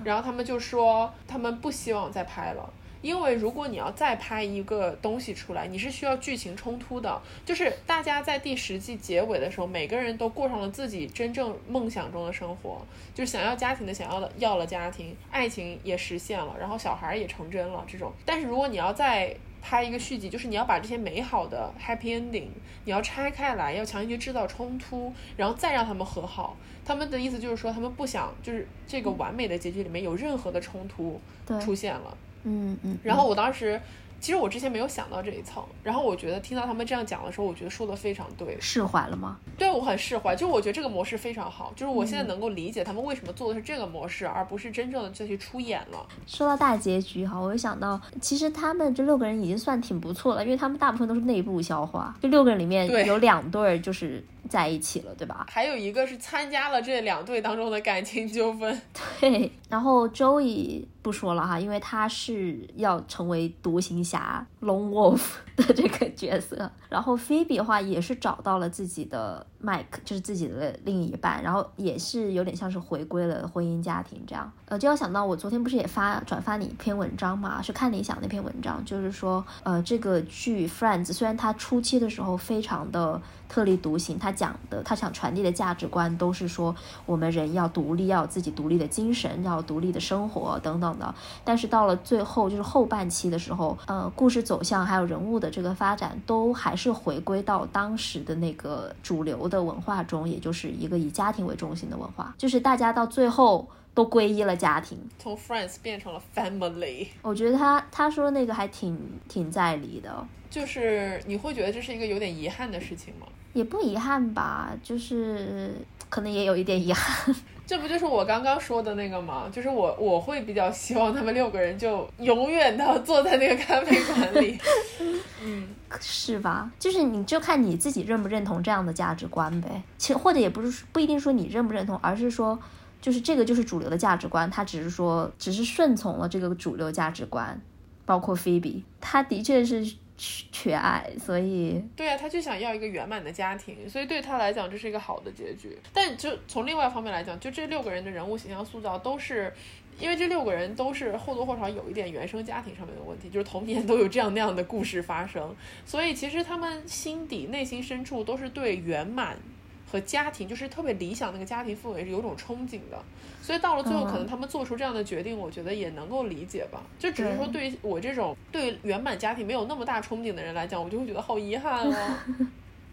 然后他们就说他们不希望再拍了。因为如果你要再拍一个东西出来，你是需要剧情冲突的。就是大家在第十季结尾的时候，每个人都过上了自己真正梦想中的生活，就是想要家庭的想要的要了家庭，爱情也实现了，然后小孩也成真了这种。但是如果你要再拍一个续集，就是你要把这些美好的 happy ending，你要拆开来，要强行去制造冲突，然后再让他们和好。他们的意思就是说，他们不想就是这个完美的结局里面有任何的冲突，出现了。嗯嗯嗯，然后我当时，其实我之前没有想到这一层，然后我觉得听到他们这样讲的时候，我觉得说的非常对，释怀了吗？对我很释怀，就我觉得这个模式非常好，就是我现在嗯能够理解他们为什么做的是这个模式，而不是真正的再去出演了。说到大结局哈，我就想到，其实他们这六个人已经算挺不错了，因为他们大部分都是内部消化，就六个人里面有两对儿就是在一起了，对吧？还有一个是参加了这两对当中的感情纠纷，对，然后周易不说了哈，因为他是要成为独行侠 Lone Wolf 的这个角色。然后 Phoebe 的话也是找到了自己的 Mike，就是自己的另一半，然后也是有点像是回归了婚姻家庭这样。呃，就要想到我昨天不是也发转发你一篇文章嘛，是看理想那篇文章，就是说呃这个剧 Friends 虽然它初期的时候非常的特立独行，他讲的他想传递的价值观都是说我们人要独立，要有自己独立的精神，要独立的生活等等的。但是到了最后，就是后半期的时候，呃，故事走向还有人物的这个发展，都还是回归到当时的那个主流的文化中，也就是一个以家庭为中心的文化，就是大家到最后都皈依了家庭。从 friends 变成了 family，我觉得他他说那个还挺挺在理的，就是你会觉得这是一个有点遗憾的事情吗？也不遗憾吧，就是可能也有一点遗憾。这不就是我刚刚说的那个吗？就是我我会比较希望他们六个人就永远的坐在那个咖啡馆里。嗯，是吧？就是你就看你自己认不认同这样的价值观呗。其实或者也不是不一定说你认不认同，而是说就是这个就是主流的价值观，他只是说只是顺从了这个主流价值观。包括菲比，他的确是缺缺爱，所以对啊，他就想要一个圆满的家庭，所以对他来讲这是一个好的结局。但就从另外一方面来讲，就这六个人的人物形象塑造都是。因为这六个人都是或多或少有一点原生家庭上面的问题，就是童年都有这样那样的故事发生，所以其实他们心底内心深处都是对圆满和家庭，就是特别理想那个家庭氛围是有种憧憬的。所以到了最后，可能他们做出这样的决定，我觉得也能够理解吧。就只是说，对于我这种对圆满家庭没有那么大憧憬的人来讲，我就会觉得好遗憾哦。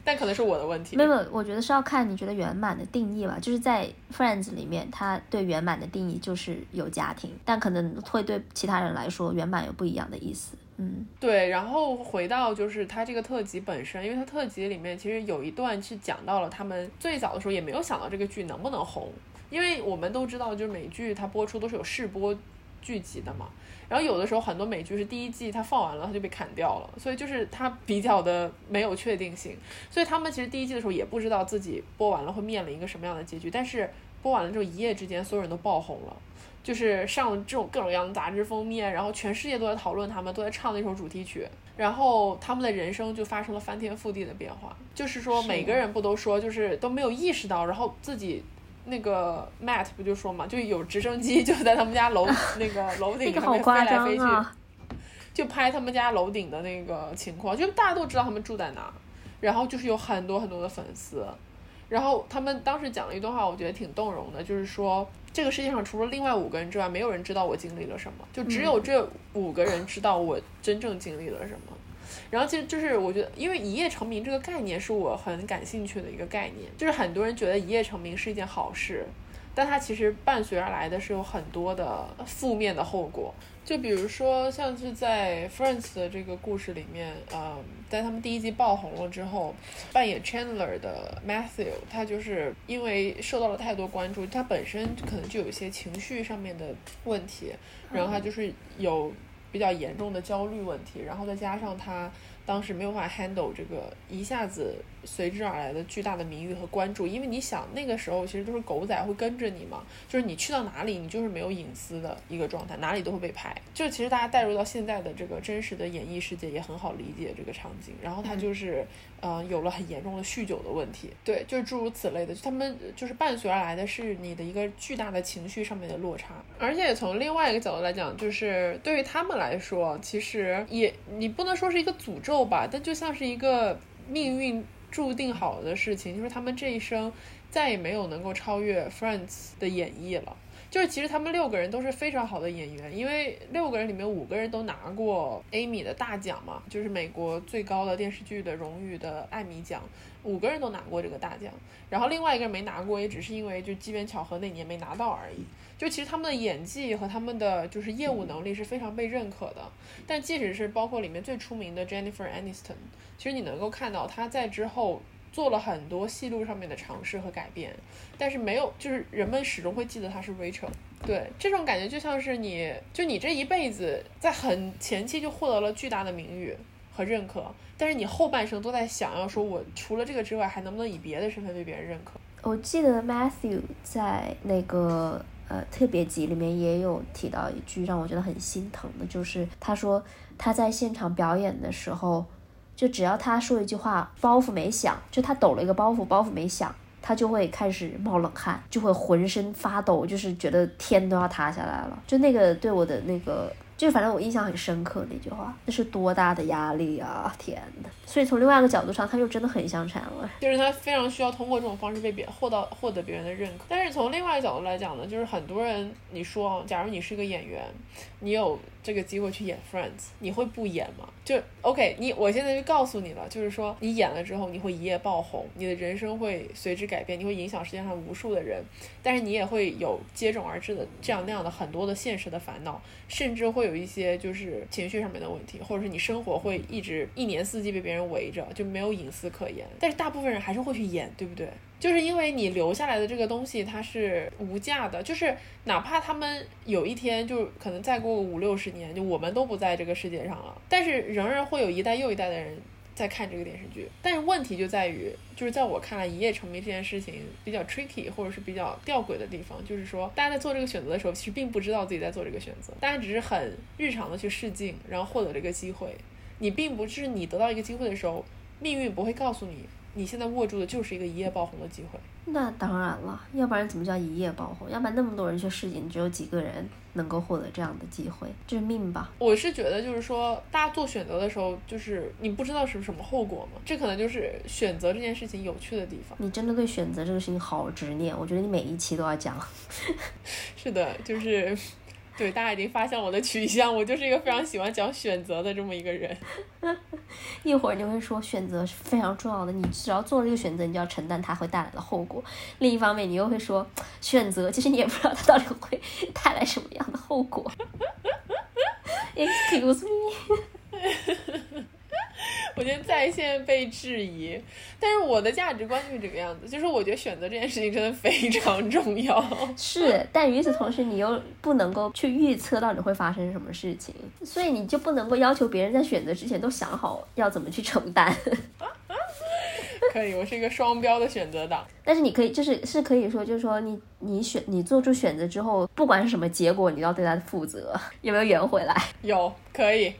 但可能是我的问题。没有，我觉得是要看你觉得圆满的定义吧。就是在 Friends 里面，他对圆满的定义就是有家庭，但可能会对其他人来说，圆满有不一样的意思。嗯，对。然后回到就是他这个特辑本身，因为他特辑里面其实有一段是讲到了他们最早的时候也没有想到这个剧能不能红，因为我们都知道，就是美剧它播出都是有试播剧集的嘛。然后有的时候很多美剧是第一季它放完了它就被砍掉了，所以就是它比较的没有确定性。所以他们其实第一季的时候也不知道自己播完了会面临一个什么样的结局。但是播完了之后一夜之间所有人都爆红了，就是上这种各种各样的杂志封面，然后全世界都在讨论他们，都在唱那首主题曲，然后他们的人生就发生了翻天覆地的变化。就是说每个人不都说就是都没有意识到，然后自己。那个 Matt 不就说嘛，就有直升机就在他们家楼 那个楼顶上面飞来飞去，就拍他们家楼顶的那个情况，就大家都知道他们住在哪，然后就是有很多很多的粉丝，然后他们当时讲了一段话，我觉得挺动容的，就是说这个世界上除了另外五个人之外，没有人知道我经历了什么，就只有这五个人知道我真正经历了什么。然后其实就是我觉得，因为一夜成名这个概念是我很感兴趣的一个概念，就是很多人觉得一夜成名是一件好事，但它其实伴随而来的是有很多的负面的后果。就比如说像是在 Friends 的这个故事里面，呃，在他们第一季爆红了之后，扮演 Chandler 的 Matthew，他就是因为受到了太多关注，他本身可能就有一些情绪上面的问题，然后他就是有。比较严重的焦虑问题，然后再加上他当时没有办法 handle 这个一下子随之而来的巨大的名誉和关注，因为你想那个时候其实都是狗仔会跟着你嘛，就是你去到哪里你就是没有隐私的一个状态，哪里都会被拍。就其实大家带入到现在的这个真实的演艺世界也很好理解这个场景。然后他就是嗯有了很严重的酗酒的问题，对，就是诸如此类的，他们就是伴随而来的是你的一个巨大的情绪上面的落差。而且从另外一个角度来讲，就是对于他们。来说，其实也你不能说是一个诅咒吧，但就像是一个命运注定好的事情，就是他们这一生再也没有能够超越 Friends 的演绎了。就是其实他们六个人都是非常好的演员，因为六个人里面五个人都拿过 Amy 的大奖嘛，就是美国最高的电视剧的荣誉的艾米奖，五个人都拿过这个大奖。然后另外一个人没拿过，也只是因为就机缘巧合那年没拿到而已。就其实他们的演技和他们的就是业务能力是非常被认可的，但即使是包括里面最出名的 Jennifer Aniston，其实你能够看到他在之后做了很多戏路上面的尝试和改变，但是没有，就是人们始终会记得他是 Rachel。对，这种感觉就像是你就你这一辈子在很前期就获得了巨大的名誉和认可，但是你后半生都在想要说，我除了这个之外，还能不能以别的身份被别人认可？我记得 Matthew 在那个。呃，特别集里面也有提到一句让我觉得很心疼的，就是他说他在现场表演的时候，就只要他说一句话，包袱没响，就他抖了一个包袱，包袱没响，他就会开始冒冷汗，就会浑身发抖，就是觉得天都要塌下来了。就那个对我的那个。就反正我印象很深刻那句话，那是多大的压力啊！天呐，所以从另外一个角度上，他就真的很像 Chandler，就是他非常需要通过这种方式被别获到获得别人的认可。但是从另外一个角度来讲呢，就是很多人，你说，假如你是个演员，你有这个机会去演 Friends，你会不演吗？就 OK，你我现在就告诉你了，就是说你演了之后，你会一夜爆红，你的人生会随之改变，你会影响世界上无数的人，但是你也会有接踵而至的这样那样的很多的现实的烦恼，甚至会。有一些就是情绪上面的问题，或者是你生活会一直一年四季被别人围着，就没有隐私可言。但是大部分人还是会去演，对不对？就是因为你留下来的这个东西它是无价的，就是哪怕他们有一天就可能再过五六十年，就我们都不在这个世界上了，但是仍然会有一代又一代的人。在看这个电视剧，但是问题就在于，就是在我看来，一夜成名这件事情比较 tricky，或者是比较吊诡的地方，就是说，大家在做这个选择的时候，其实并不知道自己在做这个选择，大家只是很日常的去试镜，然后获得这个机会，你并不是你得到一个机会的时候，命运不会告诉你，你现在握住的就是一个一夜爆红的机会。那当然了，要不然怎么叫一夜爆红？要不然那么多人去试镜，只有几个人能够获得这样的机会，这是命吧？我是觉得，就是说，大家做选择的时候，就是你不知道是什么后果嘛，这可能就是选择这件事情有趣的地方。你真的对选择这个事情好执念，我觉得你每一期都要讲。是的，就是。对，大家已经发现我的取向，我就是一个非常喜欢讲选择的这么一个人。一会儿你会说选择是非常重要的，你只要做了这个选择，你就要承担它会带来的后果。另一方面，你又会说选择，其实你也不知道它到底会 带来什么样的后果。Excuse me。我觉得在线被质疑，但是我的价值观就是这个样子，就是我觉得选择这件事情真的非常重要。是，但与此同时，你又不能够去预测到底会发生什么事情，所以你就不能够要求别人在选择之前都想好要怎么去承担。可以，我是一个双标的选择党。但是你可以，就是是可以说，就是说你你选你做出选择之后，不管是什么结果，你都要对它负责。有没有圆回来？有，可以。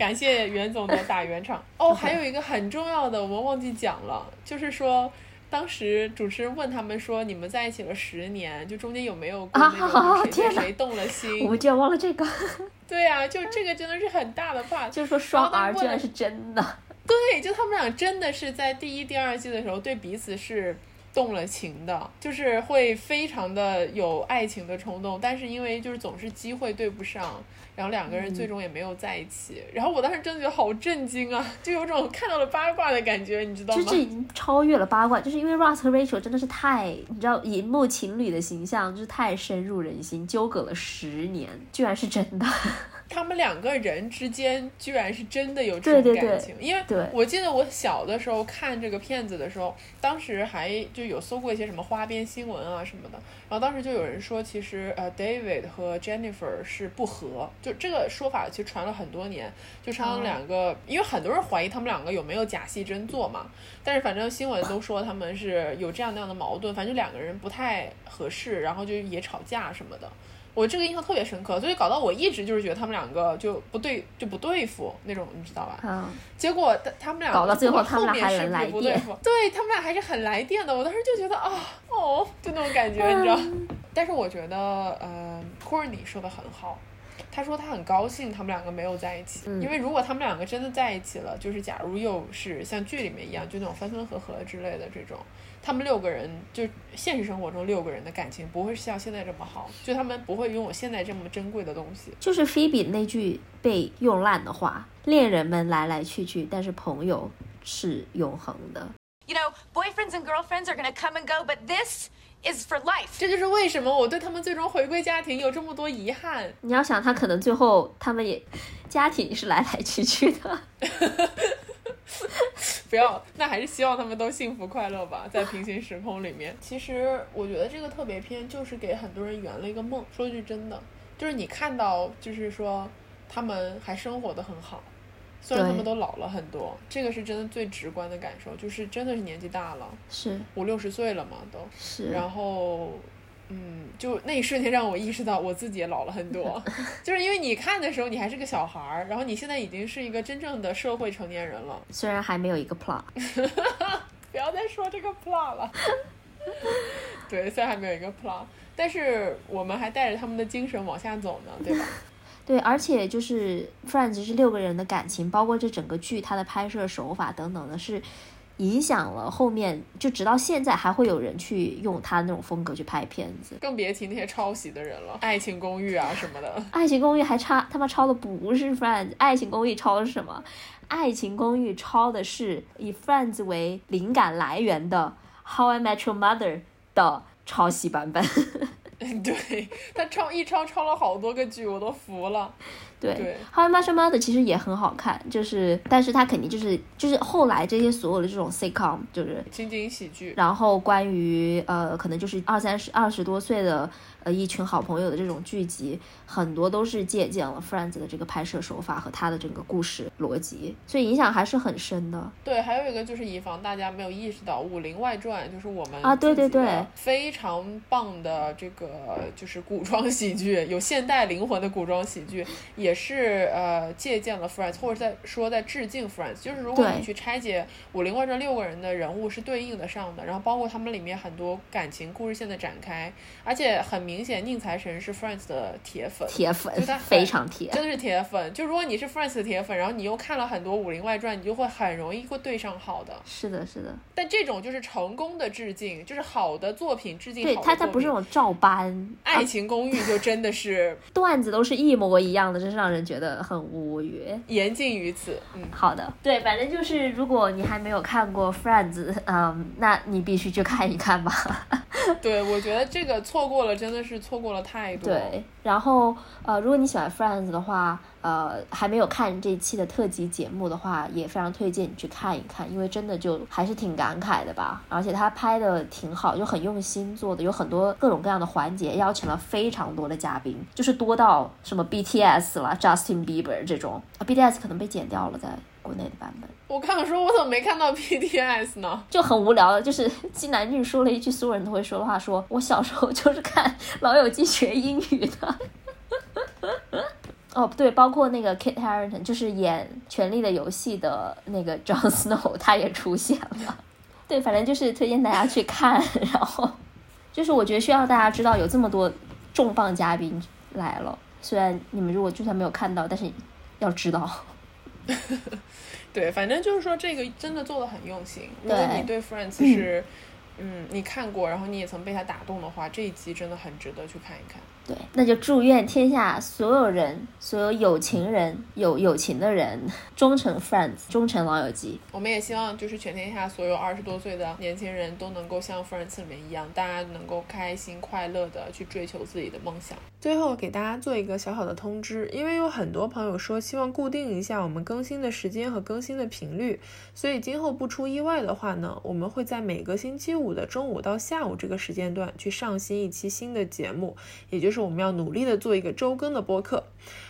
感谢袁总的打圆场 哦，还有一个很重要的，我们忘记讲了，就是说，当时主持人问他们说，你们在一起了十年，就中间有没有过那种谁对谁动了心？我们居然忘了这个。对呀，就这个真的是很大的 part，就是说双 R 居然是真的。对，就他们俩真的是在第一、第二季的时候对彼此是。动了情的，就是会非常的有爱情的冲动，但是因为就是总是机会对不上，然后两个人最终也没有在一起。然后我当时真的觉得好震惊啊，就有种看到了八卦的感觉，你知道吗？就这已经超越了八卦，就是因为 Ross 和 Rachel 真的是太，你知道，荧幕情侣的形象就是太深入人心，纠葛了十年，居然是真的。他们两个人之间居然是真的有这种感情，因为我记得我小的时候看这个片子的时候，当时还就有搜过一些什么花边新闻啊什么的，然后当时就有人说，其实呃，David 和 Jennifer 是不和，就这个说法其实传了很多年，就他们两个，因为很多人怀疑他们两个有没有假戏真做嘛，但是反正新闻都说他们是有这样那样的矛盾，反正就两个人不太合适，然后就也吵架什么的。我这个印象特别深刻，所以搞到我一直就是觉得他们两个就不对，就不对付那种，你知道吧？嗯。结果他他们俩搞到最后，他们俩还来电。对他们俩还是很来电的，我当时就觉得啊，哦，就那种感觉，你知道。但是我觉得，呃，Courtney 说的很好，他说他很高兴他们两个没有在一起，因为如果他们两个真的在一起了，就是假如又是像剧里面一样，就那种分分合合之类的这种。他们六个人就现实生活中六个人的感情不会像现在这么好，就他们不会拥有现在这么珍贵的东西。就是菲比那句被用烂的话：“恋人们来来去去，但是朋友是永恒的。” You know, boyfriends and girlfriends are gonna come and go, but this is for life. 这就是为什么我对他们最终回归家庭有这么多遗憾。你要想，他可能最后他们也家庭是来来去去的。不要，那还是希望他们都幸福快乐吧，在平行时空里面。其实我觉得这个特别篇就是给很多人圆了一个梦。说句真的，就是你看到，就是说他们还生活的很好，虽然他们都老了很多，这个是真的最直观的感受，就是真的是年纪大了，是五六十岁了嘛，都是，然后。嗯，就那一瞬间让我意识到我自己也老了很多，就是因为你看的时候你还是个小孩儿，然后你现在已经是一个真正的社会成年人了。虽然还没有一个 plot，不要再说这个 plot 了。对，虽然还没有一个 plot，但是我们还带着他们的精神往下走呢，对吧？对，而且就是 Friends 是六个人的感情，包括这整个剧它的拍摄手法等等的，是。影响了后面，就直到现在还会有人去用他那种风格去拍片子，更别提那些抄袭的人了，《爱情公寓》啊什么的，《爱情公寓》还差他妈抄的不是 Friends，《爱情公寓》抄的是什么？《爱情公寓》抄的是以 Friends 为灵感来源的《How I Met Your Mother》的抄袭版本。对他抄一抄抄了好多个剧，我都服了。对，《How I Met Your Mother》其实也很好看，就是，但是它肯定就是就是后来这些所有的这种 sitcom 就是情景喜剧，然后关于呃可能就是二三十二十多岁的呃一群好朋友的这种剧集，很多都是借鉴了 Friends 的这个拍摄手法和它的整个故事逻辑，所以影响还是很深的。对，还有一个就是以防大家没有意识到，《武林外传》就是我们啊，对对对，非常棒的这个就是古装喜剧，有现代灵魂的古装喜剧，也是呃借鉴了 Friends，或者在说在致敬 Friends。就是如果你去拆解《武林外传》六个人的人物是对应的上的，然后包括他们里面很多感情故事线的展开，而且很明显宁财神是 Friends 的铁粉，铁粉就他非常铁，真的是铁粉。就如果你是 Friends 的铁粉，然后你又看了很多《武林外传》，你就会很容易会对上号的。是的，是的，但这种就是成功的致敬，就是好的作品致敬对好他他不是那种照搬，爱情公寓就真的是 段子都是一模一样的，真是让人觉得很无语。言尽于此。嗯，好的，对，反正就是如果你还没有看过 Friends，嗯，那你必须去看一看吧。对，我觉得这个错过了，真的是错过了太多。对，然后呃，如果你喜欢 Friends 的话，呃，还没有看这一期的特辑节目的话，也非常推荐你去看一看，因为真的就还是挺感慨的吧。而且他拍的挺好，就很用心做的，有很多各种各样的环节，邀请了非常多的嘉宾，就是多到什么 BTS 了、Justin Bieber 这种、啊、，BTS 可能被剪掉了，在国内的版本。我刚说，我怎么没看到 BTS 呢？就很无聊的，就是金南俊说了一句所有人都会说的话说，我小时候就是看《老友记》学英语的。哦，对，包括那个 Kit Harington，就是演《权力的游戏》的那个 Jon Snow，他也出现了。对，反正就是推荐大家去看，然后就是我觉得需要大家知道有这么多重磅嘉宾来了，虽然你们如果就算没有看到，但是要知道。对，反正就是说这个真的做的很用心。如果你对 Friends 是，嗯，你看过，然后你也曾被他打动的话，这一集真的很值得去看一看。对，那就祝愿天下所有人，所有有情人、有友情的人，忠诚 Friends，忠诚老友记。我们也希望就是全天下所有二十多岁的年轻人都能够像 Friends 里面一样，大家能够开心快乐的去追求自己的梦想。最后给大家做一个小小的通知，因为有很多朋友说希望固定一下我们更新的时间和更新的频率，所以今后不出意外的话呢，我们会在每个星期五的中午到下午这个时间段去上新一期新的节目，也就是我们要努力的做一个周更的播客。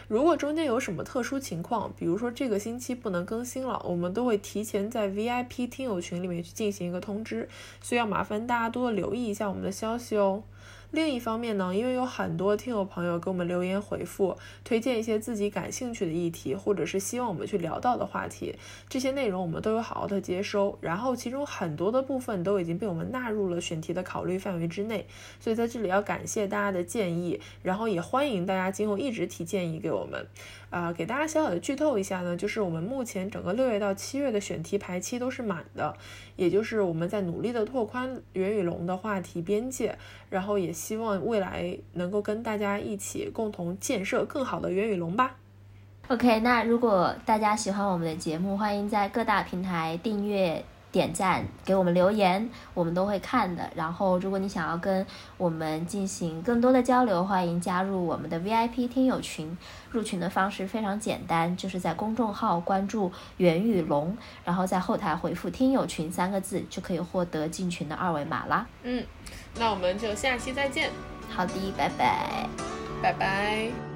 如果中间有什么特殊情况，比如说这个星期不能更新了，我们都会提前在 VIP 听友群里面去进行一个通知，所以要麻烦大家多多留意一下我们的消息哦。另一方面呢，因为有很多听友朋友给我们留言回复，推荐一些自己感兴趣的议题，或者是希望我们去聊到的话题，这些内容我们都有好好的接收，然后其中很多的部分都已经被我们纳入了选题的考虑范围之内，所以在这里要感谢大家的建议，然后也欢迎大家今后一直提建议给我们。啊、给大家小小的剧透一下呢，就是我们目前整个六月到七月的选题排期都是满的，也就是我们在努力的拓宽元宇龙的话题边界，然后也希望未来能够跟大家一起共同建设更好的元宇龙吧。OK，那如果大家喜欢我们的节目，欢迎在各大平台订阅、点赞，给我们留言，我们都会看的。然后，如果你想要跟我们进行更多的交流，欢迎加入我们的 VIP 听友群。入群的方式非常简单，就是在公众号关注“袁宇龙”，然后在后台回复“听友群”三个字，就可以获得进群的二维码啦。嗯，那我们就下期再见，好的，拜拜。拜拜。